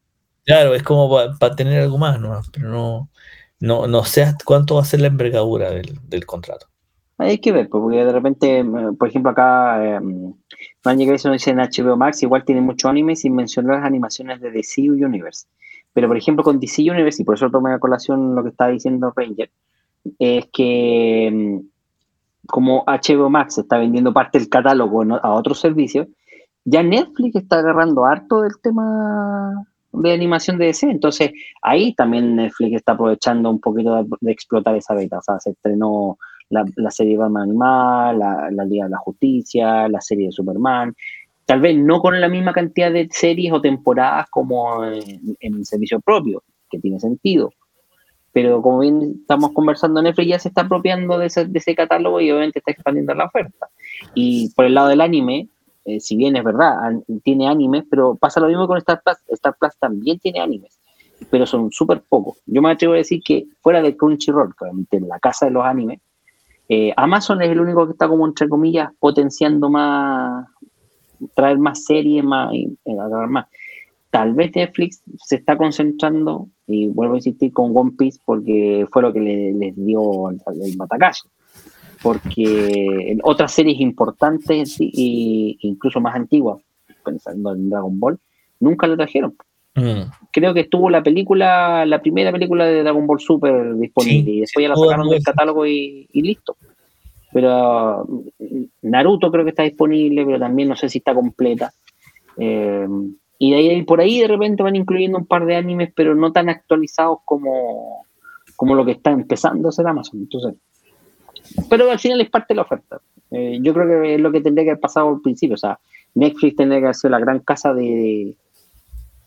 Claro, es como para tener algo más, ¿no? pero no, no, no sé cuánto va a ser la envergadura del, contrato. Hay que ver, pues, porque de repente, por ejemplo, acá eh, eso dice en HBO Max, igual tiene mucho anime sin mencionar las animaciones de DC Universe. Pero, por ejemplo, con DC Universe, y por eso tomé a colación lo que está diciendo Ranger, es que mm, como HBO Max está vendiendo parte del catálogo a otros servicios, ya Netflix está agarrando harto del tema de animación de DC. Entonces, ahí también Netflix está aprovechando un poquito de, explotar esa beta. O sea, se estrenó la, serie de Batman Animal, la, la Liga de la Justicia, la serie de Superman. Tal vez no con la misma cantidad de series o temporadas como en, en el servicio propio, que tiene sentido pero como bien estamos conversando, Netflix ya se está apropiando de ese, catálogo y obviamente está expandiendo la oferta. Y por el lado del anime, eh, si bien es verdad, tiene animes, pero pasa lo mismo con Star Plus. Star Plus también tiene animes, pero son súper pocos. Yo me atrevo a decir que fuera de Crunchyroll, obviamente en la casa de los animes, eh, Amazon es el único que está como entre comillas potenciando más, traer más series, más, eh, tal vez Netflix se está concentrando, y vuelvo a insistir con One Piece porque fue lo que les dio el, el Porque en otras series importantes e incluso más antiguas, pensando en Dragon Ball, nunca lo trajeron. Mm. Creo que estuvo la película, la primera película de Dragon Ball Super disponible y después ya la sacaron del catálogo y, y listo. Pero Naruto creo que está disponible, pero también no sé si está completa. Eh, y de ahí por ahí de repente van incluyendo un par de animes, pero no tan actualizados como, como lo que está empezando a hacer Amazon. Entonces, pero al final es parte de la oferta. Eh, yo creo que es lo que tendría que haber pasado al principio. O sea, Netflix tendría que haber sido la gran casa de,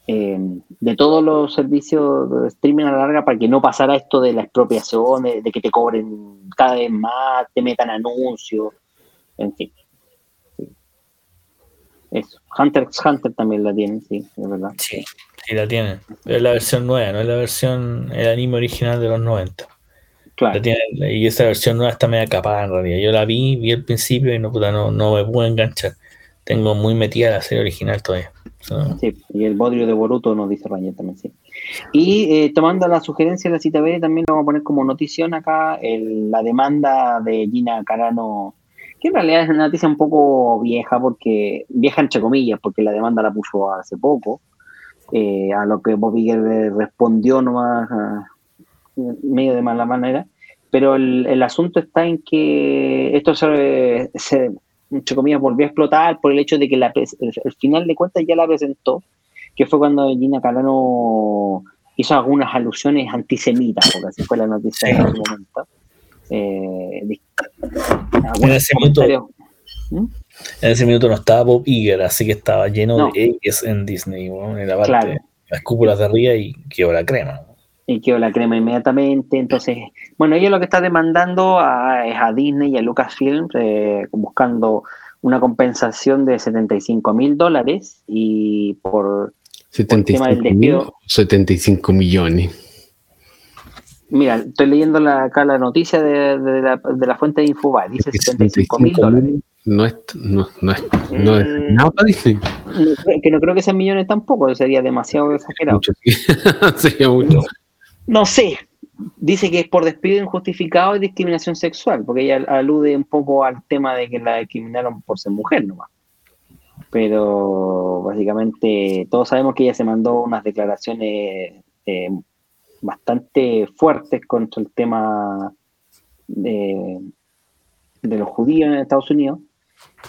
eh, de todos los servicios de streaming a la larga para que no pasara esto de la expropiación, de, que te cobren cada vez más, te metan anuncios, en fin. Eso. Hunter x Hunter también la tiene, sí, es verdad. Sí, sí la tiene. Es la versión nueva, no es la versión, el anime original de los 90. Claro. y esa versión nueva está media capada en realidad. Yo la vi, vi al principio y no, puta, no, no me pude enganchar. Tengo muy metida la serie original todavía. Sí, y el bodrio de Boruto nos dice Rañer también, sí. Y eh, tomando la sugerencia de la cita B, también lo vamos a poner como notición acá, la demanda de Gina Carano que en realidad es una noticia un poco vieja, porque vieja entre comillas, porque la demanda la puso hace poco, eh, a lo que Bobby respondió nomás medio de mala manera, pero el, asunto está en que esto se, entre comillas, volvió a explotar por el hecho de que la, el, final de cuentas ya la presentó, que fue cuando Gina Carano hizo algunas alusiones antisemitas, porque así fue la noticia en ese momento. Eh, en, ese minuto, ¿Mm? en ese minuto no estaba Bob Iger, así que estaba lleno de X en Disney, en la parte, las cúpulas de arriba y quedó la crema. Y quedó la crema inmediatamente. Entonces, bueno, ella lo que está demandando a, es a Disney y a Lucasfilm, eh, buscando una compensación de 75 mil dólares y por, 75 el tema del despido. 75 millones. Mira, estoy leyendo la, acá la noticia de, la, fuente de Infobae, dice 75 mil dólares. No es, no, no es, no es eh, nada dice. que no creo que sean millones tampoco, sería demasiado exagerado. Mucho, [laughs] sería mucho. No, sé, dice que es por despido injustificado y discriminación sexual, porque ella alude un poco al tema de que la discriminaron por ser mujer nomás. Pero básicamente todos sabemos que ella se mandó unas declaraciones eh, bastante fuertes contra el tema de, los judíos en Estados Unidos.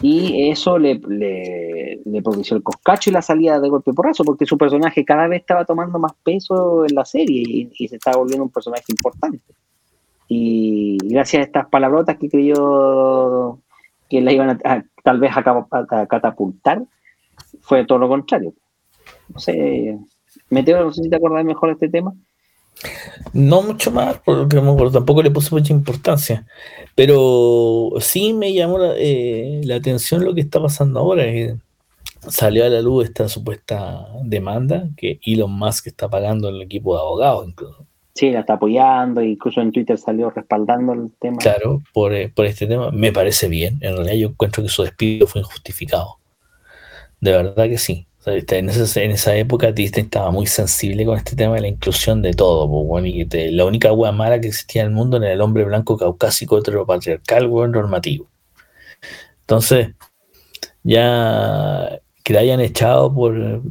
Y eso le, le, le, propició el coscacho y la salida de golpe por eso, porque su personaje cada vez estaba tomando más peso en la serie y, se estaba volviendo un personaje importante. Y gracias a estas palabrotas que creyó que la iban a, tal vez a, catapultar, fue todo lo contrario. No sé, Meteo, no sé si te acordás mejor de este tema. No mucho más, porque tampoco le puse mucha importancia. Pero sí me llamó la, eh, atención lo que está pasando ahora. salió a la luz esta supuesta demanda que Elon Musk está pagando el equipo de abogados incluso. Sí, la está apoyando, incluso en Twitter salió respaldando el tema. Claro, por, eh, por este tema. Me parece bien. En realidad yo encuentro que su despido fue injustificado. De verdad que sí en, esa, época Disney estaba muy sensible con este tema de la inclusión de todo, y la única wea mala que existía en el mundo era el hombre blanco caucásico heteropatriarcal, weón, normativo. Entonces, ya que la hayan echado por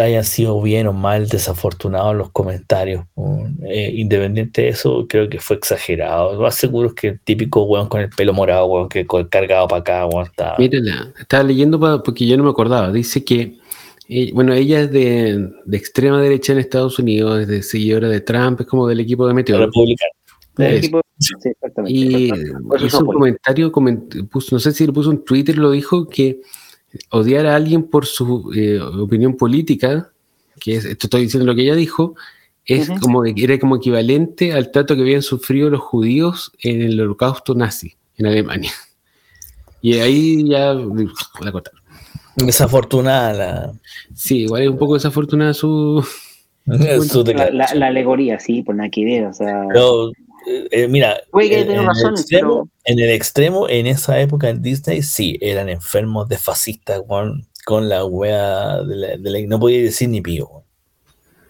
hayan sido bien o mal desafortunados los comentarios. Eh, independiente de eso, creo que fue exagerado. Lo más seguro es que el típico weón con el pelo morado, weón, que cargado para acá, weón, está. estaba leyendo porque yo no me acordaba. Dice que, eh, bueno, ella es de, extrema derecha en Estados Unidos, es de seguidora de Trump, es como del equipo de Meteor. y hizo un comentario, no sé si le puso un Twitter, lo dijo que odiar a alguien por su eh, opinión política, que es, esto estoy diciendo lo que ella dijo, es como era como equivalente al trato que habían sufrido los judíos en el holocausto nazi en Alemania. Y ahí ya la cortaron. Desafortunada la... Sí, igual es un poco desafortunada su... [laughs] la, alegoría, sí, por nada que ver, o sea... Eh, eh, mira, en, el extremo, en esa época en Disney, sí, eran enfermos de fascistas, con la wea de la, no podía decir ni pío,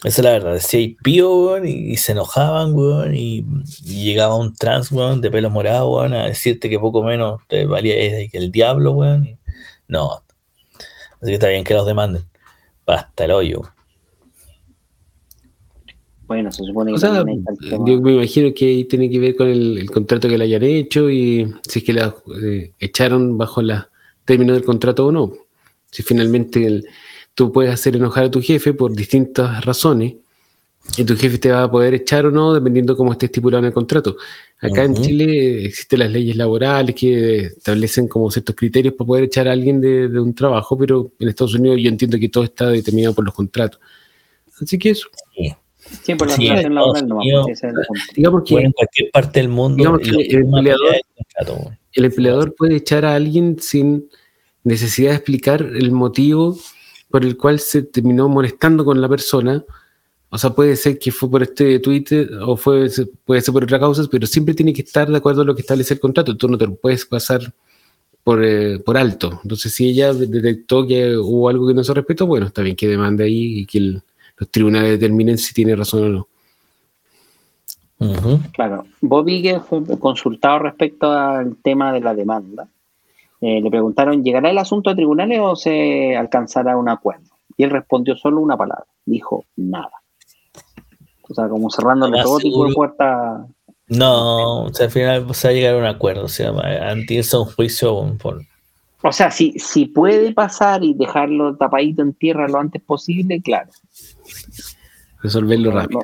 Esa es la verdad, decía pío, y, se enojaban, y, llegaba un trans, de pelo morado, a decirte que poco menos te valía que el diablo, no. Así que está bien que los demanden. Basta el hoyo. Bueno, se supone que. yo me imagino que ahí tiene que ver con el, contrato que le hayan hecho y si es que la eh, echaron bajo la término del contrato o no. Si finalmente el, tú puedes hacer enojar a tu jefe por distintas razones y tu jefe te va a poder echar o no dependiendo de cómo esté estipulado en el contrato. Acá en Chile existen las leyes laborales que establecen como ciertos criterios para poder echar a alguien de, un trabajo, pero en Estados Unidos yo entiendo que todo está determinado por los contratos. Así que eso. Sí. por la relación laboral no Digamos que en cualquier parte del mundo el, empleador, el empleador puede echar a alguien sin necesidad de explicar el motivo por el cual se terminó molestando con la persona. O sea, puede ser que fue por este Twitter o fue, puede ser por otra causa, pero siempre tiene que estar de acuerdo a lo que establece el contrato. Tú no te lo puedes pasar por, eh, por alto. Entonces, si ella detectó que hubo algo que no se respetó, bueno, está bien que demande ahí y que los tribunales determinen si tiene razón o no. Claro, Bobby que fue consultado respecto al tema de la demanda. Eh, le preguntaron, ¿llegará el asunto a tribunales o se alcanzará un acuerdo? Y él respondió solo una palabra, dijo nada. O sea, como cerrándole todo tipo de puerta. No, o sea, al final se va a llegar a un acuerdo, o sea, antes un juicio por... O sea, si, si puede pasar y dejarlo tapadito en tierra lo antes posible, claro. Resolverlo rápido.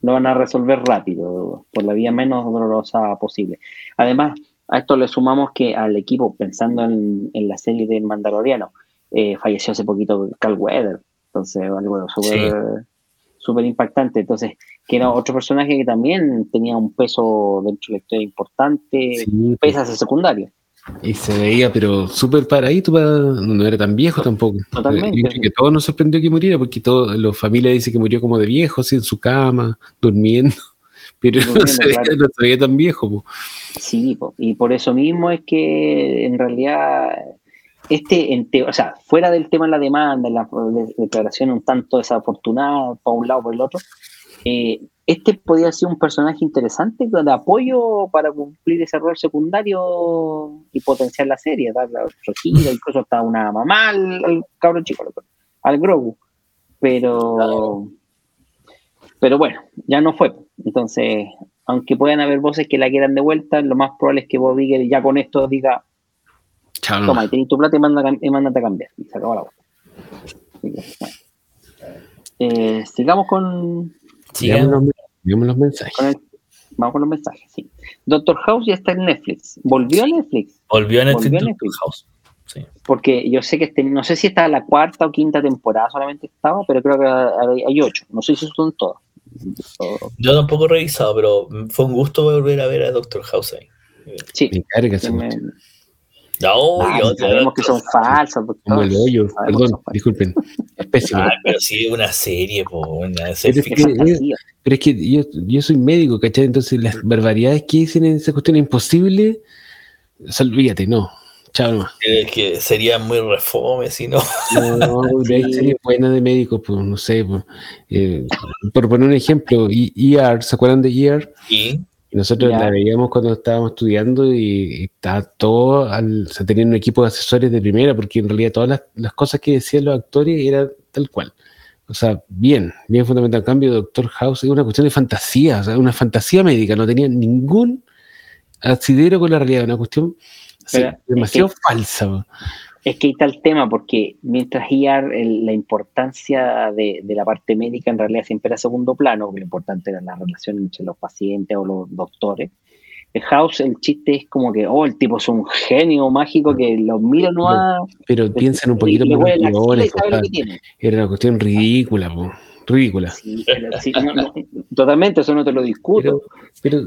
Lo van a resolver rápido, por la vía menos dolorosa posible. Además, a esto le sumamos que al equipo, pensando en, la serie del Mandaloriano, eh, falleció hace poquito Cal Weather, entonces algo súper impactante. Entonces, que era otro personaje que también tenía un peso dentro de la historia importante, sí. pesas secundario. Y se veía, pero súper paradito, no era tan viejo tampoco. Totalmente. que todo nos sorprendió que muriera, porque todo, la familia dice que murió como de viejo, así en su cama, durmiendo. [laughs] Pero no se, veía, tan viejo. Sí, y por eso mismo es que en realidad este, o sea, fuera del tema de la demanda, la declaración un tanto desafortunada para un lado o por el otro, eh, este podía ser un personaje interesante de apoyo para cumplir ese rol secundario y potenciar la serie, darle regida, [laughs] incluso hasta una mamá al, al cabro chico, al Grogu. Pero, pero bueno, ya no fue. Entonces, aunque puedan haber voces que la quieran de vuelta, lo más probable es que Bob Iger ya con esto diga, toma, y tenés tu plata y, manda, mándate a cambiar. Y se acabó la voz. Eh, sigamos con... Sigamos los, mensajes. vamos con los mensajes, sí. Doctor House ya está en Netflix. ¿Volvió a Netflix? Volvió a Netflix, Doctor House. Sí. Porque yo sé que este, no sé si está la cuarta o quinta temporada solamente estaba, pero creo que hay, hay ocho. No sé si son todas. Yo tampoco he revisado, pero fue un gusto volver a ver a Doctor House ahí. Sí. Me No, ah, yo sabemos que son falsos. Como el hoyo, perdón, disculpen. [laughs] Es pésimo. Ah, pero sí, una serie, una serie. Pero, es que, pero es que yo, yo, soy médico, ¿cachai? Entonces las barbaridades que dicen en esa cuestión es imposible. olvídate, no. Chao Es que sería muy refome si no. No, hay series buenas de médicos, pues no sé. Pues, eh, por poner un ejemplo, ER, ¿se acuerdan de ER? Sí. Nosotros la veíamos cuando estábamos estudiando y, está todo, al, o sea, tenían un equipo de asesores de primera, porque en realidad todas las, las, cosas que decían los actores eran tal cual. O sea, bien, bien fundamental. En cambio, Doctor House es una cuestión de fantasía, o sea, una fantasía médica, no tenía ningún asidero con la realidad, una cuestión demasiado falsa. Es que ahí está el tema, porque mientras IAR, la importancia de, la parte médica en realidad siempre era segundo plano, porque lo importante era la relación entre los pacientes o los doctores. El House, el chiste es como que, oh, el tipo es un genio mágico que lo mira no Pero, piensen un poquito más Era una cuestión ridícula, ridícula. totalmente, eso no te lo discuto. Pero,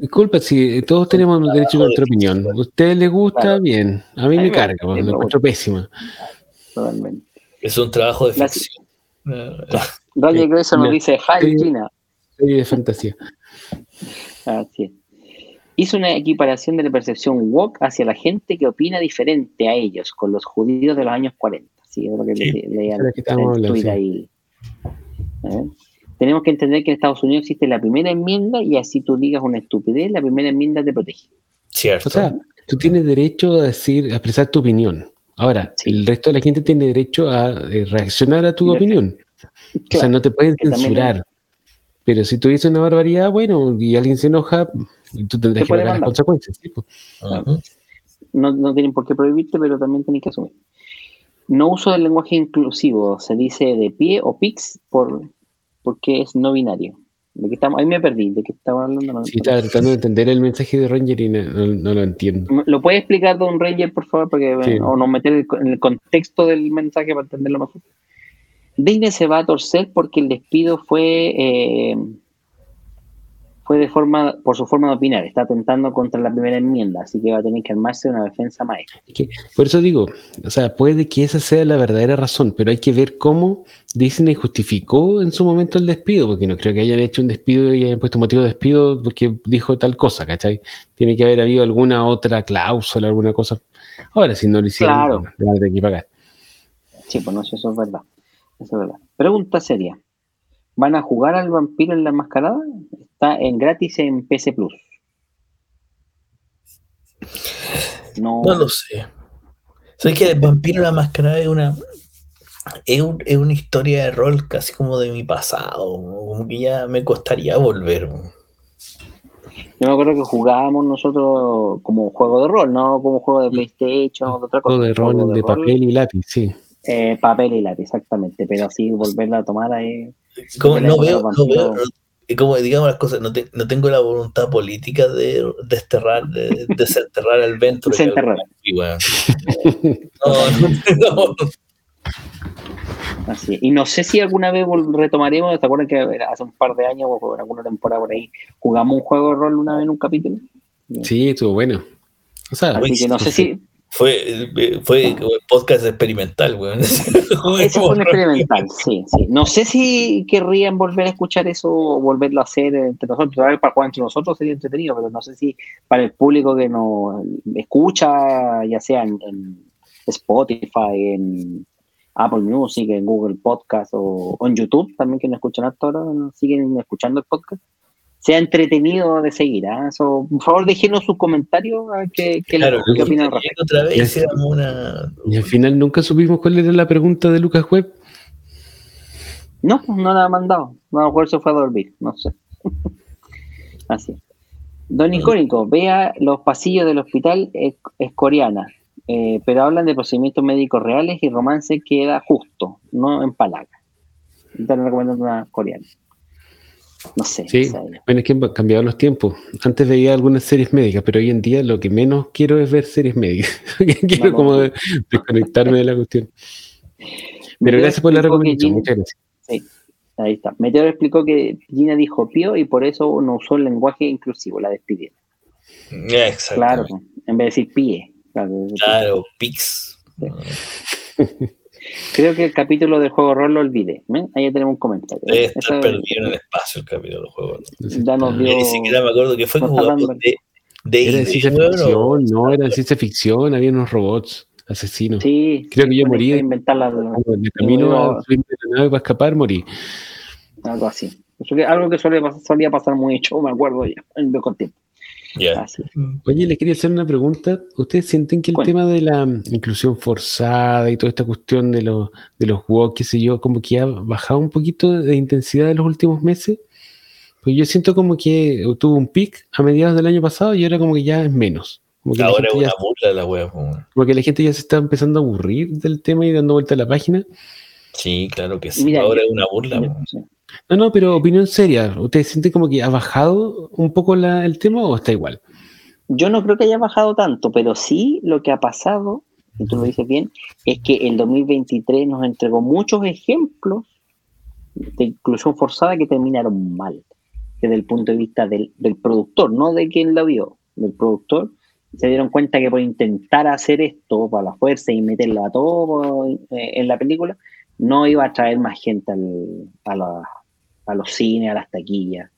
disculpa, si todos tenemos derecho a nuestra opinión. ¿A usted le gusta? Bien. A mí me carga, lo encuentro pésima. Totalmente. Es un trabajo de ficción. Roger Grayson nos dice, Hi, China. de fantasía. Así es. Hizo una equiparación de la percepción woke hacia la gente que opina diferente a ellos, con los judíos de los años 40. Sí, es lo que sí, leían en ahí. ¿Eh? Tenemos que entender que en Estados Unidos existe la primera enmienda y así tú digas una estupidez, la primera enmienda te protege. Cierto. O sea, tú tienes derecho a decir, a expresar tu opinión. Ahora, el resto de la gente tiene derecho a eh, reaccionar a tu opinión. o sea, no te pueden censurar. Pero si tú dices una barbaridad, bueno, y alguien se enoja, tú tendrás que pagar las consecuencias. no, no, tienen por qué prohibirte, pero también tienes que asumir. No uso el lenguaje inclusivo, se dice de pie o pix por, porque es no binario. ¿De qué estamos? Ahí me perdí, ¿de qué estamos hablando? No, Sí, estaba tratando de entender el mensaje de Ranger y no, no- no lo entiendo. ¿Lo puede explicar Don Ranger, por favor? Porque, Sí. O nos meter el- en el contexto del mensaje para entenderlo mejor. Disney se va a torcer porque el despido fue eh, fue de forma por su forma de opinar. Está atentando contra la primera enmienda, así que va a tener que armarse una defensa maestra. Que, por eso digo, o sea, puede que esa sea la verdadera razón, pero hay que ver cómo Disney justificó en su momento el despido, porque no creo que hayan hecho un despido y hayan puesto motivo de despido porque dijo tal cosa, ¿cachai? Tiene que haber habido alguna otra cláusula, alguna cosa. Ahora, si no lo hicieron, Claro. a tener que pagar. Sí, pues no sé, eso es verdad. Eso es verdad. Pregunta seria. ¿Van a jugar al vampiro en la mascarada? Está en gratis en PC Plus. No, No lo sé. ¿Sabes que el vampiro la máscara es una. Es, un- es una historia de rol casi como de mi pasado. Como que ya me costaría volver. Yo me acuerdo que jugábamos nosotros como juego de rol, no como juego de PlayStation o de otra cosa. Todo de rol, Juego de rol, papel y lápiz, sí. eh, papel y lápiz, exactamente. Pero así volverla a tomar ahí. No veo, no veo, como digamos las cosas, no, te- no tengo la voluntad política de desterrar, de desenterrar al Venture. Desenterrar. Y, weón. [laughs] No, no, no. Así. Y no sé si alguna vez retomaremos, ¿te acuerdas que hace un par de años o en alguna temporada por ahí jugamos un juego de rol una vez en un capítulo? Sí, estuvo bueno. O sea, Así que no sé si Fue, fue podcast experimental, weón. [laughs] ese fue un experimental, sí, sí. No sé si querrían volver a escuchar eso o volverlo a hacer entre nosotros. Tal vez para jugar entre nosotros sería entretenido, pero no sé si para el público que nos escucha, ya sea en, en Spotify, en Apple Music, en Google Podcast o, o en YouTube, también que nos escuchan hasta ahora, siguen escuchando el podcast. Sea entretenido de seguir. ¿ah? Eso, por favor, déjenos sus comentarios a ver qué, qué, Claro, qué opinan otra vez hiciéramos una. y al final nunca supimos cuál era la pregunta de Lucas Webb. No, pues no la ha mandado. No, a lo mejor se fue a dormir, no sé. [laughs] Así. Don Icónico, vea los pasillos del hospital, es, es coreana, eh, pero hablan de procedimientos médicos reales y romance queda justo, no en palabras. Están recomendando una coreana. No sé. Sí, o sea, bueno, es que han cambiado los tiempos. Antes veía algunas series médicas, pero hoy en día lo que menos quiero es ver series médicas. [laughs] quiero No, como de- desconectarme de la cuestión. [laughs] Pero gracias por la recomendación, muchas gracias. Ahí está. Meteor explicó que Gina dijo pío y por eso no usó el lenguaje inclusivo, la despidieron. Exacto. Claro, en vez de decir pie. Claro, Claro, Pix. [laughs] Creo que el capítulo del juego rol lo olvidé. ¿ven? Ahí ya tenemos un comentario. Debe Esa- estar perdido en el espacio el capítulo del juego. ya nos Yo dio. ni siquiera me acuerdo que fue no de, de Era de ciencia ficción, o- no, era de ciencia ficción, había unos robots asesinos. Sí, Creo que yo morí. fue inventar la- Cuando De camino a subirme la nave para escapar, morí. algo así. Eso que- algo que suele pas- solía pasar muy hecho, me acuerdo ya, en con tiempo. Así. Oye, les quería hacer una pregunta. ¿Ustedes sienten que el tema de la mm, inclusión forzada y toda esta cuestión de los de los woke, qué sé yo, como que ha bajado un poquito de intensidad en los últimos meses? Pues yo siento como que tuvo un pic a mediados del año pasado y ahora como que ya es menos. Como que, la Ahora es ya, una burla la wea. weón. como que la gente ya se está empezando a aburrir del tema y dando vuelta a la página. Sí, claro que sí. Mira, Ahora yo- es una burla. Sí. No, no, pero opinión seria. ¿Ustedes sienten como que ha bajado un poco la- el tema o está igual? Yo no creo que haya bajado tanto, pero sí lo que ha pasado, y tú lo dices bien, es que el 2023 nos entregó muchos ejemplos de inclusión forzada que terminaron mal, desde el punto de vista del, del productor, no de quien la vio, del productor. Se dieron cuenta que por intentar hacer esto para la fuerza y meterlo a todo eh, en la película, no iba a traer más gente al- a, la- a los cines, a las taquillas,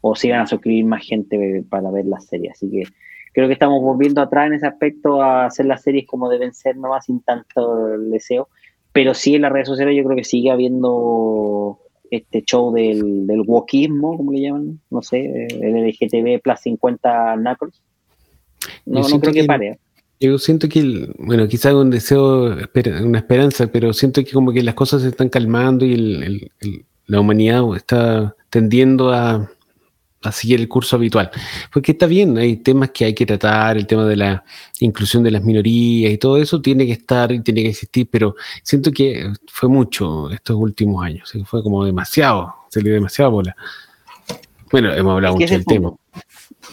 o se iban a suscribir más gente para ver las series. Así que creo que estamos volviendo atrás en ese aspecto a hacer las series como deben ser, nomás sin tanto deseo. Pero sí en las redes sociales yo creo que sigue habiendo este show del, del wokismo, como le llaman, no sé, el LGTB plus 50 Knuckles. No, no creo que, que- pare. ¿eh? Yo siento que, bueno, quizás un deseo, una esperanza, pero siento que como que las cosas se están calmando y el- el- el- la humanidad está tendiendo a, a seguir el curso habitual. Porque está bien, hay temas que hay que tratar, el tema de la inclusión de las minorías y todo eso tiene que estar y tiene que existir, pero siento que fue mucho estos últimos años, fue como demasiado, se le dio demasiado bola. Bueno, hemos hablado mucho del tema.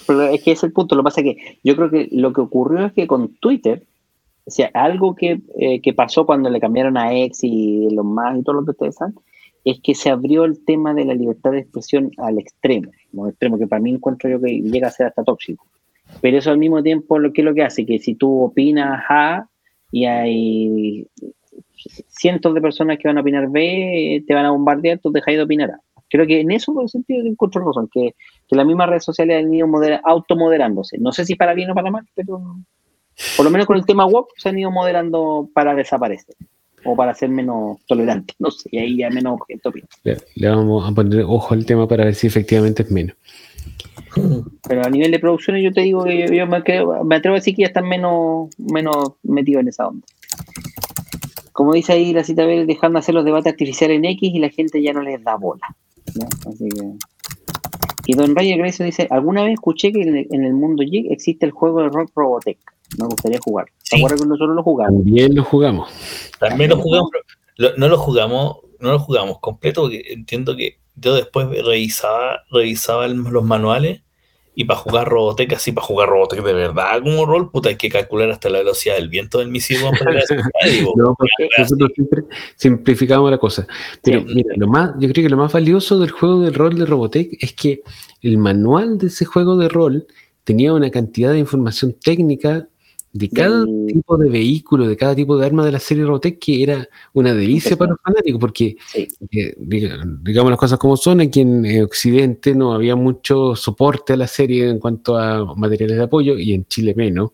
Pero es que es el punto, lo que pasa es que yo creo que lo que ocurrió es que con Twitter, o sea, algo que, eh, que pasó cuando le cambiaron a X y los más y todo lo que ustedes saben, es que se abrió el tema de la libertad de expresión al extremo, un extremo que para mí encuentro yo que llega a ser hasta tóxico. Pero eso al mismo tiempo, lo que es lo que hace? Que si tú opinas A y hay cientos de personas que van a opinar B, te van a bombardear, tú dejáis de opinar A. Creo que en eso, por el sentido, encuentro razón, que, que las mismas redes sociales han ido automoderándose. No sé si para bien o para mal, pero por lo menos con el tema WOP se han ido moderando para desaparecer o para ser menos tolerante, [laughs] no sé, y ahí ya menos objeto. Le, le, vamos a poner ojo al tema para ver si efectivamente es menos. Pero a nivel de producción yo te digo que yo, me, atrevo a decir que ya están menos, menos metidos en esa onda. Como dice ahí la cita, dejando hacer los debates artificiales en X y la gente ya no les da bola. Así que... Y Don Ryan Grecia dice, alguna vez escuché que en el, mundo Geek existe el juego de Rock Robotech. Me gustaría jugar. ¿Te acuerdas que nosotros lo jugamos? También lo jugamos. También lo jugamos, pero no lo jugamos, no lo jugamos completo porque entiendo que yo después revisaba, revisaba los manuales y para jugar Robotech, así para jugar Robotech de verdad como rol, puta, hay que calcular hasta la velocidad del viento del misil. [laughs] no, nosotros siempre simplificamos la cosa. Pero mira, lo más, yo creo que lo más valioso del juego de rol de Robotech es que el manual de ese juego de rol tenía una cantidad de información técnica de cada tipo de vehículo, de cada tipo de arma de la serie Robotech, que era una delicia para los fanáticos, porque, eh, digamos las cosas como son, aquí en eh, Occidente no había mucho soporte a la serie en cuanto a materiales de apoyo, y en Chile menos,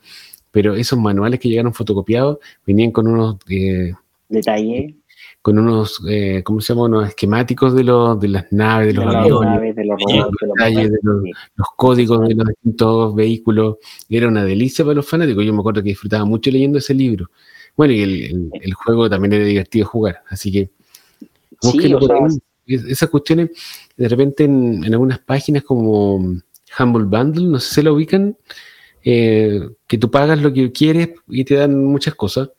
pero esos manuales que llegaron fotocopiados venían con unos... Eh, detalles con unos, eh, ¿cómo se llama? Unos esquemáticos de, los, de las naves, de los aviones, de los, códigos de los distintos vehículos. Era una delicia para los fanáticos. Yo me acuerdo que disfrutaba mucho leyendo ese libro. Bueno, y el, el, juego también era divertido jugar, así que sí, esas cuestiones, de repente en, en, algunas páginas como Humble Bundle, no sé si la ubican, eh, que tú pagas lo que quieres y te dan muchas cosas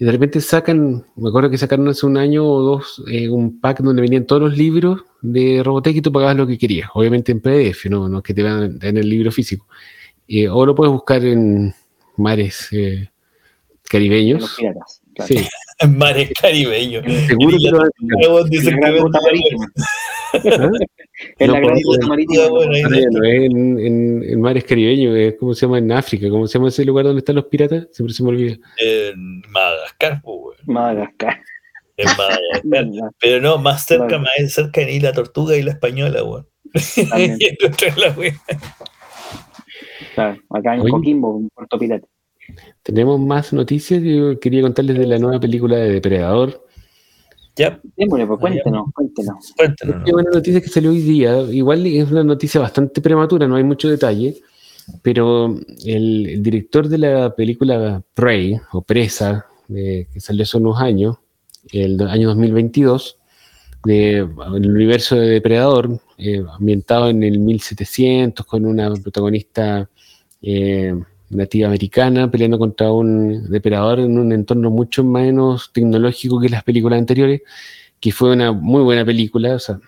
y de repente sacan, me acuerdo que sacaron hace un año o dos eh, un pack donde venían todos los libros de Robotech y tú pagabas lo que querías, obviamente en PDF, no, no es que te van en el libro físico. Eh, o lo puedes buscar en mares eh, caribeños. Sí. [laughs] En mares caribeños. Seguro que lo en la gran marítima. No es en, mares caribeños, es como se llama en África, ¿cómo se llama ese lugar donde están los piratas? Siempre se me olvida. En Madagascar, pues, Madagascar. En [laughs] Madagascar. Pero no, más cerca, más cerca ni la tortuga y la española, weón. [laughs] claro, acá en Coquimbo, un puerto pirata. Tenemos más noticias. Yo quería contarles de la nueva película de Depredador ya. pues cuéntenos, cuéntenos. Qué buena noticia que salió hoy día. Igual es una noticia bastante prematura, no hay mucho detalle, pero el, director de la película Prey, o Presa, que salió hace unos años, el año 2022, de, el universo de Depredador, eh, ambientado en el 1700, con una protagonista eh, nativa americana peleando contra un depredador en un entorno mucho menos tecnológico que las películas anteriores, que fue una muy buena película, o sea,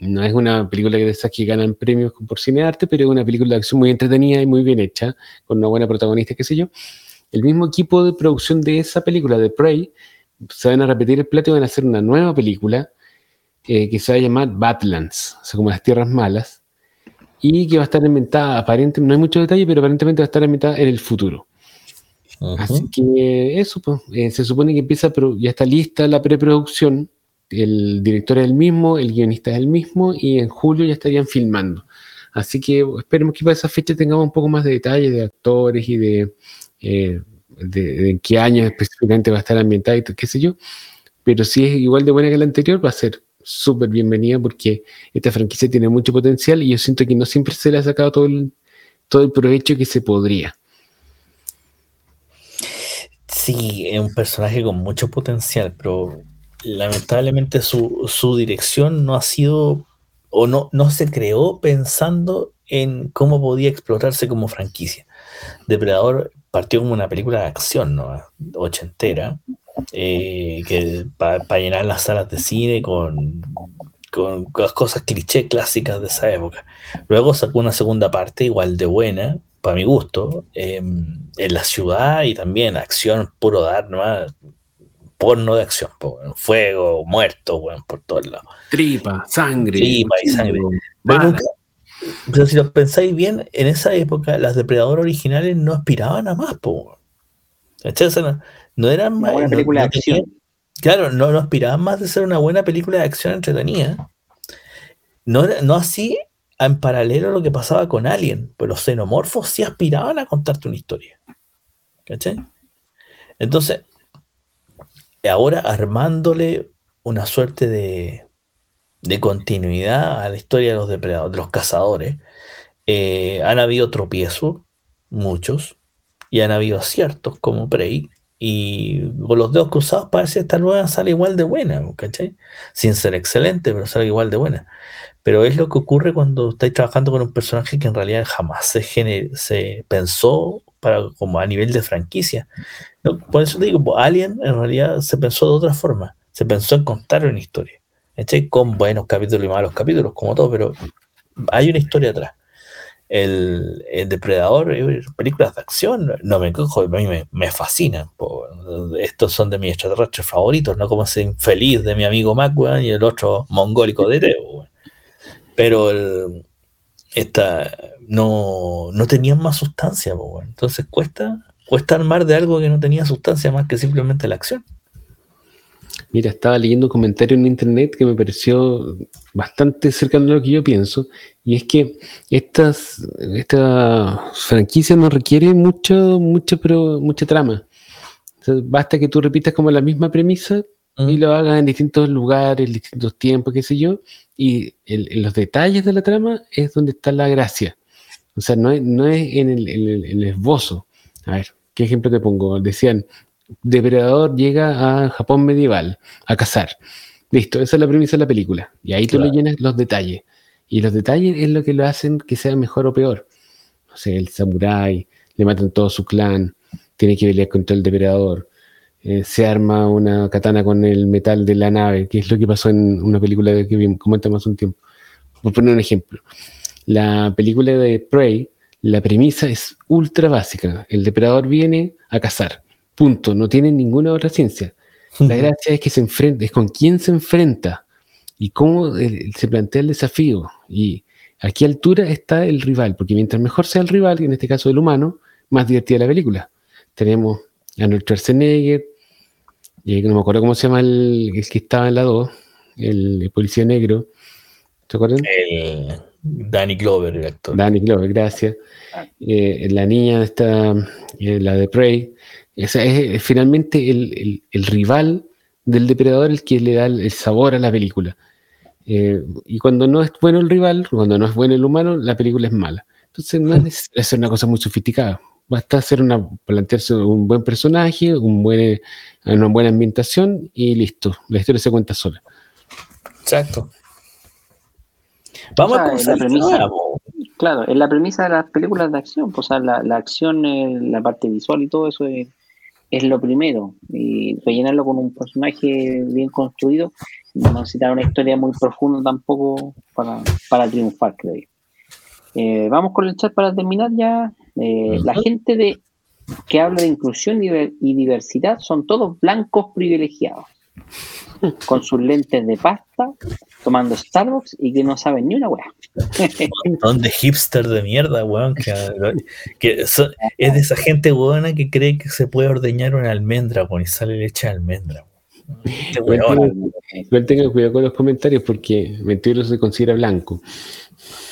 no es una película de esas que ganan premios por cine arte, pero es una película de acción muy entretenida y muy bien hecha, con una buena protagonista, qué sé yo. El mismo equipo de producción de esa película, de Prey, se van a repetir el plato y van a hacer una nueva película eh, que se va a llamar Badlands, o sea, como las tierras malas, y que va a estar inventada, aparentemente, no hay mucho detalle, pero aparentemente va a estar inventada en el futuro. Así que eso, pues, eh, se supone que empieza, pero ya está lista la preproducción, el director es el mismo, el guionista es el mismo, y en julio ya estarían filmando. Así que esperemos que para esa fecha tengamos un poco más de detalle de actores y de, eh, de, en qué año específicamente va a estar ambientada y qué sé yo. Pero si es igual de buena que la anterior, va a ser súper bienvenida porque esta franquicia tiene mucho potencial y yo siento que no siempre se le ha sacado todo el, todo el provecho que se podría. Sí, es un personaje con mucho potencial, pero lamentablemente su, dirección no ha sido o no, no se creó pensando en cómo podía explotarse como franquicia. Depredador partió como una película de acción, ¿no? Ochentera, eh, que para llenar las salas de cine con, con, las cosas cliché clásicas de esa época. Luego sacó una segunda parte igual de buena, para mi gusto, em, en la ciudad y también acción puro dar, ¿no? porno de acción, fuego, muerto, por todos lados. Tripa, sangre. Tripa y sangre. Pero, si lo pensáis bien, en esa época las depredadoras originales no aspiraban a más, po. No eran más. Una película de acción. claro, no, no aspiraban más de ser una buena película de acción entretenida. No, no así en paralelo a lo que pasaba con Alien, pues los xenomorfos sí aspiraban a contarte una historia. ¿Cachai? Entonces, ahora armándole una suerte de, continuidad a la historia de los depredadores, de los cazadores, eh, han habido tropiezos, muchos, y han habido aciertos como Prey, y con los dedos cruzados parece que esta nueva sale igual de buena, ¿cachai? Sin ser excelente, pero sale igual de buena. Pero es lo que ocurre cuando estáis trabajando con un personaje que en realidad jamás se, se pensó para, como a nivel de franquicia. Por eso te digo, Alien en realidad se pensó de otra forma. Se pensó en contar una historia. Con buenos capítulos y malos capítulos, como todo, pero hay una historia atrás. El, Depredador, eh, películas de acción, no me cojo, a mí me, fascinan. estos son de mis extraterrestres favoritos, no como ese infeliz de mi amigo Mac, y el otro mongólico de Teo. Pero el, esta, no, no tenían más sustancia, entonces cuesta, cuesta armar de algo que no tenía sustancia más que simplemente la acción. Mira, estaba leyendo un comentario en internet que me pareció bastante cercano a lo que yo pienso, y es que estas, esta franquicia no requiere mucho, mucho, pero mucha trama. basta que tú repitas como la misma premisa y lo hagas en distintos lugares, distintos tiempos, qué sé yo, y en los detalles de la trama es donde está la gracia. O sea, no es, no es en, el, esbozo. A ver, ¿qué ejemplo te pongo? Decían, Depredador llega a Japón medieval a cazar. Listo, esa es la premisa de la película. Y ahí tú le llenas los detalles. Y los detalles es lo que lo hacen que sea mejor o peor. O sea, el samurái, le matan todo su clan, tiene que pelear contra el depredador. Eh, se arma una katana con el metal de la nave, que es lo que pasó en una película de que comentamos hace un tiempo. Por poner un ejemplo. La película de Prey, la premisa es ultra básica. El depredador viene a cazar. Punto. No tiene ninguna otra ciencia. La gracia es que se enfrenta, es con quién se enfrenta y cómo eh, se plantea el desafío. Y a qué altura está el rival, porque mientras mejor sea el rival, en este caso el humano, más divertida la película. Tenemos a Arnold Schwarzenegger, y no me acuerdo cómo se llama el, que estaba en la 2, el, policía negro. ¿Te acuerdas? El Danny Glover, el actor. Danny Glover, gracias. Eh, la niña esta, eh, la de Prey, es, finalmente el, rival del depredador el que le da el, sabor a la película. Eh, y cuando no es bueno el rival, cuando no es bueno el humano, la película es mala. Entonces no es una cosa muy sofisticada. Basta hacer una, plantearse un buen personaje, un buen, una buena ambientación y listo. La historia se cuenta sola. Exacto. Vamos a la premisa, Claro, es la premisa de las películas de acción. Pues, o sea, la, la acción, la parte visual y todo eso es, lo primero. Y rellenarlo con un personaje bien construido, no necesitar una historia muy profunda tampoco para, para triunfar, creo yo. Eh, vamos con el chat para terminar ya. Eh, la gente de que habla de inclusión y diversidad son todos blancos privilegiados, con sus lentes de pasta, tomando Starbucks y que no saben ni una weá. Son de hipster de mierda, weón. Que, es de esa gente buena que cree que se puede ordeñar una almendra, weón, y sale leche de almendra. Igual tenga cuidado con los comentarios porque Mentiro se considera blanco.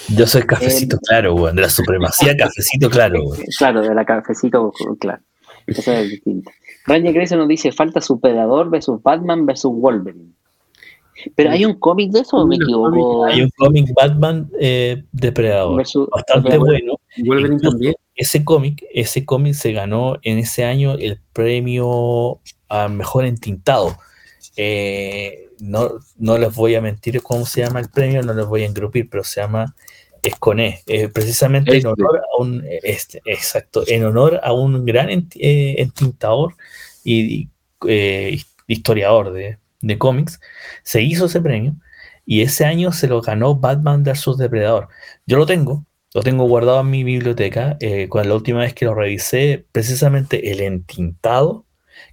Yo soy cafecito eh, claro, weón, de la supremacía [laughs] cafecito claro, weón. Claro, de la cafecito claro. Eso es distinto. Ranger Grace nos dice, falta Superador versus Batman versus Wolverine. Pero hay un cómic de eso, ¿o me equivoco? Hay un cómic Batman eh, Depredador, bastante bueno. Wolverine también. Ese cómic, ese cómic se ganó en ese año el premio a mejor entintado. Eh, no, no les voy a mentir cómo se llama el premio, no les voy a engrupir, pero se llama Esconé, eh, precisamente en Este. honor a un, este, exacto, en honor a un gran ent- eh, entintador y eh, historiador de, de cómics, se hizo ese premio y ese año se lo ganó Batman vs. Depredador. Yo lo tengo, lo tengo guardado en mi biblioteca. eh, con la última vez que lo revisé, precisamente el entintado,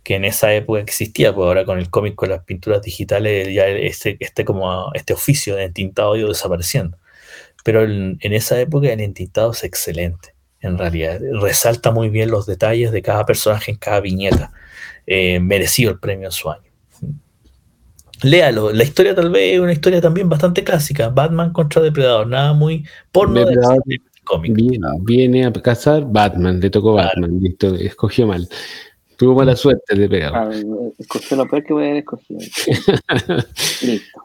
que en esa época existía, pues ahora con el cómic, con las pinturas digitales, ya este, este, como, este oficio de entintado ha ido desapareciendo. Pero en, en esa época el entintado es excelente, en realidad. Resalta muy bien los detalles de cada personaje en cada viñeta. Eh, merecido el premio en su año. Léalo, la historia tal vez es una historia también bastante clásica. Batman contra Depredador, nada muy porno de Depredador. de cómic. Viene, viene a cazar Batman, le tocó Claro. Batman, listo, escogió mal. Tuvo mala suerte de pegar. Ah, escogió lo peor que voy a haber escogido. [laughs] Listo.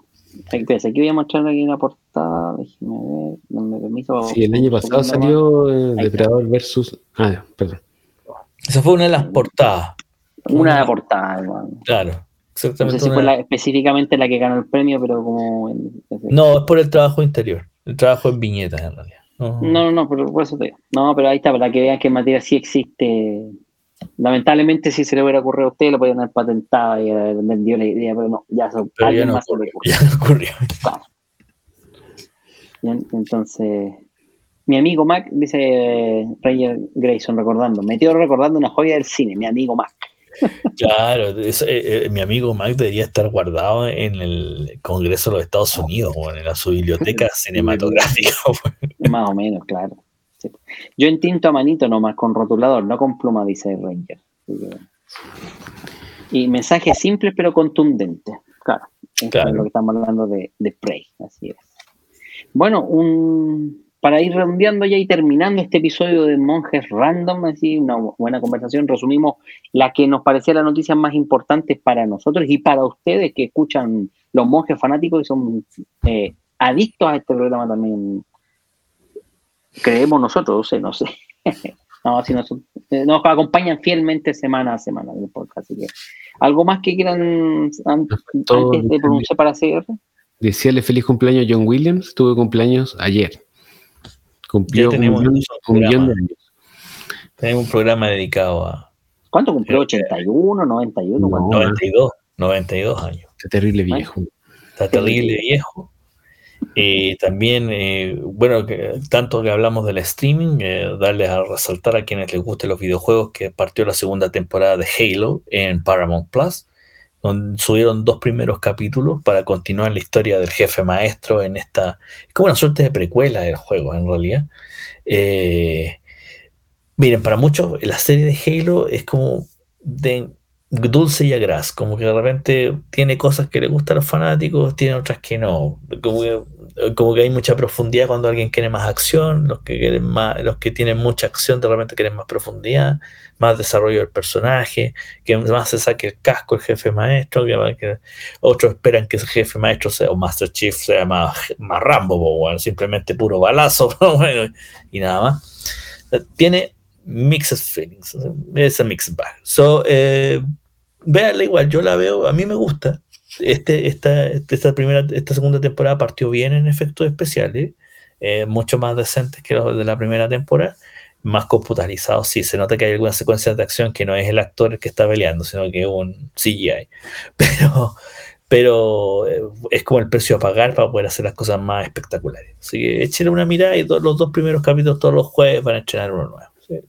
Aquí, voy a mostrar aquí una portada. Déjeme ver. Dame permiso. Sí, el año pasado salió eh. Depredador versus. Ah, perdón. Esa fue una de las portadas. Una de la portada, hermano. Claro. No Exactamente. sé si fue la- específicamente la que ganó el premio, pero como. en- No, es por el trabajo interior. El trabajo en viñetas, en realidad. No. No, no, no, pero por eso te digo. No, pero ahí está, para que vean que en materia sí existe. Lamentablemente, si se le hubiera ocurrido a usted, lo podrían haber patentado y haber vendido la idea, pero no, ya Pero no más ocurrió. Ya no ocurrió. Claro. Entonces, mi amigo Mac, dice Ranger Grayson recordando, metió recordando una joya del cine, mi amigo Mac. [laughs] Claro, es- eh, eh, mi amigo Mac debería estar guardado en el Congreso de los Estados Unidos o en la, su biblioteca [laughs] cinematográfica. Más o menos, claro. Sí. Yo entinto a manito nomás, con rotulador, no con pluma, dice Ranger. Y mensajes simples pero contundentes. Claro, es lo que estamos hablando de, de Prey, así es. Bueno, un, para ir redondeando ya y terminando este episodio de Monjes Random, así una bu- buena conversación, resumimos la que nos parecía las noticias más importantes para nosotros y para ustedes que escuchan los monjes fanáticos y son eh, adictos a este programa también. Creemos nosotros, no sé, no sé. [laughs] No, si nos, eh, nos acompañan fielmente semana a semana en el podcast. Así que, ¿algo más que quieran an- Todo antes de pronunciar para hacer? Desearle feliz cumpleaños a John Williams. Tuve cumpleaños ayer. Cumplió Ya un tenemos un un millón de años. Tenemos un programa dedicado a ¿Cuánto cumplió? ¿81, 91? No. ¿Cuánto? 92, 92 años. Este terrible viejo. Está terrible viejo. Y también, eh, bueno, tanto que hablamos del streaming, eh, darles a resaltar a quienes les gusten los videojuegos que partió la segunda temporada de Halo en Paramount Plus, donde subieron dos primeros capítulos para continuar la historia del jefe maestro en esta, es como una suerte de precuela del juego en realidad. Eh, miren, para muchos la serie de Halo es como de dulce y agraz, como que de repente tiene cosas que le gustan a los fanáticos, tiene otras que no, como que, como que hay mucha profundidad cuando alguien quiere más acción, los que quieren más, los que tienen mucha acción de repente quieren más profundidad, más desarrollo del personaje, que más se saque el casco el jefe maestro, que, que otros esperan que ese jefe maestro sea, o Master Chief sea más, más Rambo, po, bueno, simplemente puro balazo, [laughs] bueno, y nada más. Tiene mixed feelings, es a mixed bag. So, eh, véanla igual, yo la veo, a mí me gusta. Este, esta, esta, primera, esta segunda temporada partió bien en efectos especiales, eh, mucho más decentes que los de la primera temporada, más computarizados. Sí, se nota que hay algunas secuencias de acción que no es el actor el que está peleando, sino que es un CGI. [laughs] Pero, pero eh, es como el precio a pagar para poder hacer las cosas más espectaculares. Así que échenle una mirada y los dos primeros capítulos todos los jueves van a estrenar uno nuevo. Es.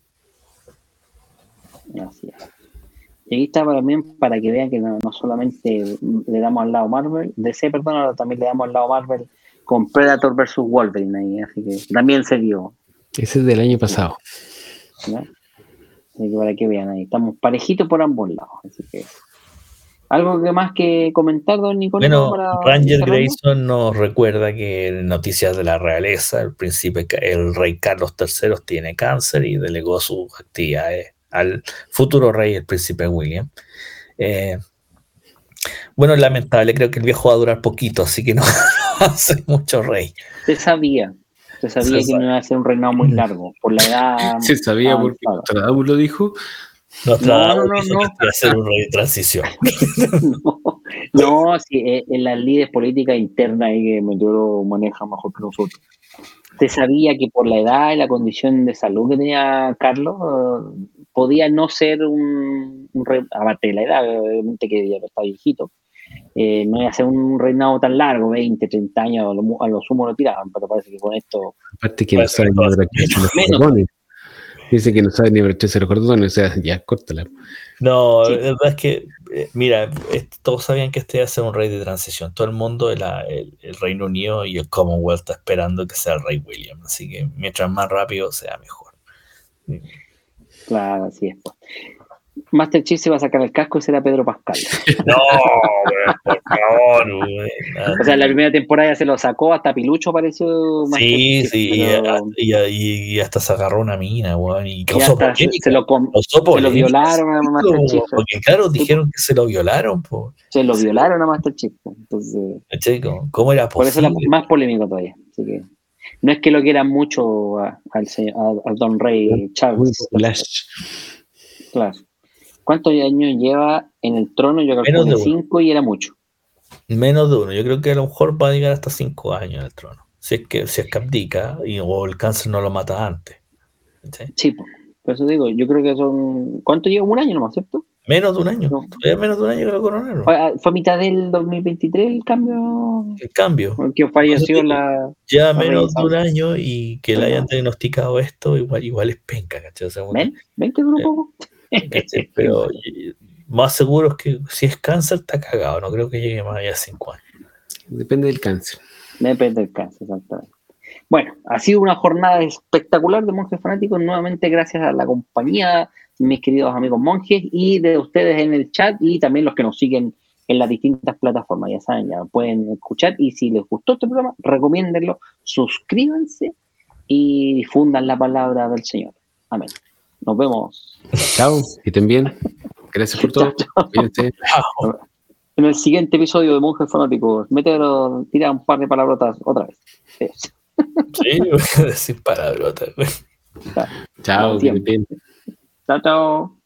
Y aquí está también para que vean que no, no solamente le damos al lado Marvel, DC, perdón, ahora también le damos al lado Marvel con Predator versus Wolverine ahí, así que también se dio. Ese es del año pasado. ¿no? Así que para que vean ahí, estamos parejitos por ambos lados. Así que, ¿algo que más que comentar, don Nicolás? Bueno, para Ranger? Grayson nos recuerda que en Noticias de la Realeza, el príncipe, el rey Carlos III tiene cáncer y delegó sus actividades al futuro rey, el príncipe William. Eh, bueno, lamentable, creo que el viejo va a durar poquito, así que no [laughs] hace mucho rey. Se sabía, se sabía Se que no iba a ser un reinado muy largo, por la edad. [laughs] Se sabía porque. Nostradamus lo dijo. Nostradamus no, no, no. a ser un rey de transición. [laughs] no, No, sí, eh, en las líderes políticas internas ahí que Meteoro lo maneja mejor que nosotros. Usted sabía que por la edad y la condición de salud que tenía Carlos, eh, podía no ser un, un rey, aparte de la edad, obviamente que ya está viejito, eh, no iba a ser un reinado tan largo, 20, 30 años, a lo, a lo sumo lo tiraban, pero parece que con esto... Aparte que no sabe ni cosas abrocharse los cordones. Dice que no sabe ni abrocharse los cordones, o sea, ya, córtala. No, Sí. la verdad es que, eh, mira, es- todos sabían que este iba a ser un rey de transición. Todo el mundo, el Reino Unido y el Commonwealth está esperando que sea el rey William. Así que mientras más rápido sea mejor. Claro, así es. pues. Master Chief se va a sacar el casco y será Pedro Pascal. [laughs] No, por favor. O sea, en la primera temporada ya se lo sacó, hasta Pilucho apareció Master Sí, Chief, sí, y, pero y- y- y hasta se agarró una mina, weón, y causó hasta se, se lo, se lo violaron a Master Chief. Porque claro, dijeron que se lo violaron, po. Se lo violaron a Master Chief. Entonces. ¿Cómo, era por eso posible? es más polémico todavía. Así que no es que lo quieran mucho a- al, señor, a- al Don Rey Charles. flash. Claro. ¿Cuántos años lleva en el trono? Yo de uno. cinco y era mucho. Menos de uno. Yo creo que a lo mejor va a llegar hasta cinco años en el trono. Si es que, si es que abdica y, o el cáncer no lo mata antes. Sí, pues. Por eso digo, yo creo que son. ¿Cuánto lleva? Un año nomás, ¿cierto? Menos de un año. No. Todavía menos de un año que lo coronaron. Fue a, fue a mitad del 2023 el cambio El cambio. que falleció la. Ya menos de un año y que le hayan diagnosticado esto, igual, igual es penca, ¿cachai? O sea, ¿Ven? ¿Ven que duró un Sí. poco? ¿cachai? [laughs] Pero más seguro es que si es cáncer está cagado. No creo que llegue más allá de cinco años. Depende del cáncer. Depende del cáncer, exactamente. Bueno, ha sido una jornada espectacular de monjes fanáticos, nuevamente gracias a la compañía, mis queridos amigos monjes, y de ustedes en el chat, y también los que nos siguen en las distintas plataformas, ya saben, ya pueden escuchar, y si les gustó este programa, recomiéndenlo, suscríbanse y difundan la palabra del Señor. Amén. Nos vemos Chao, que estén bien. Gracias por todo. [laughs] En el siguiente episodio de Monjes Fanáticos. Mételo, tira un par de palabrotas otra vez. Sí, [laughs] voy a decir palabrota. güey. Chao, que estén bien. Chao, chao.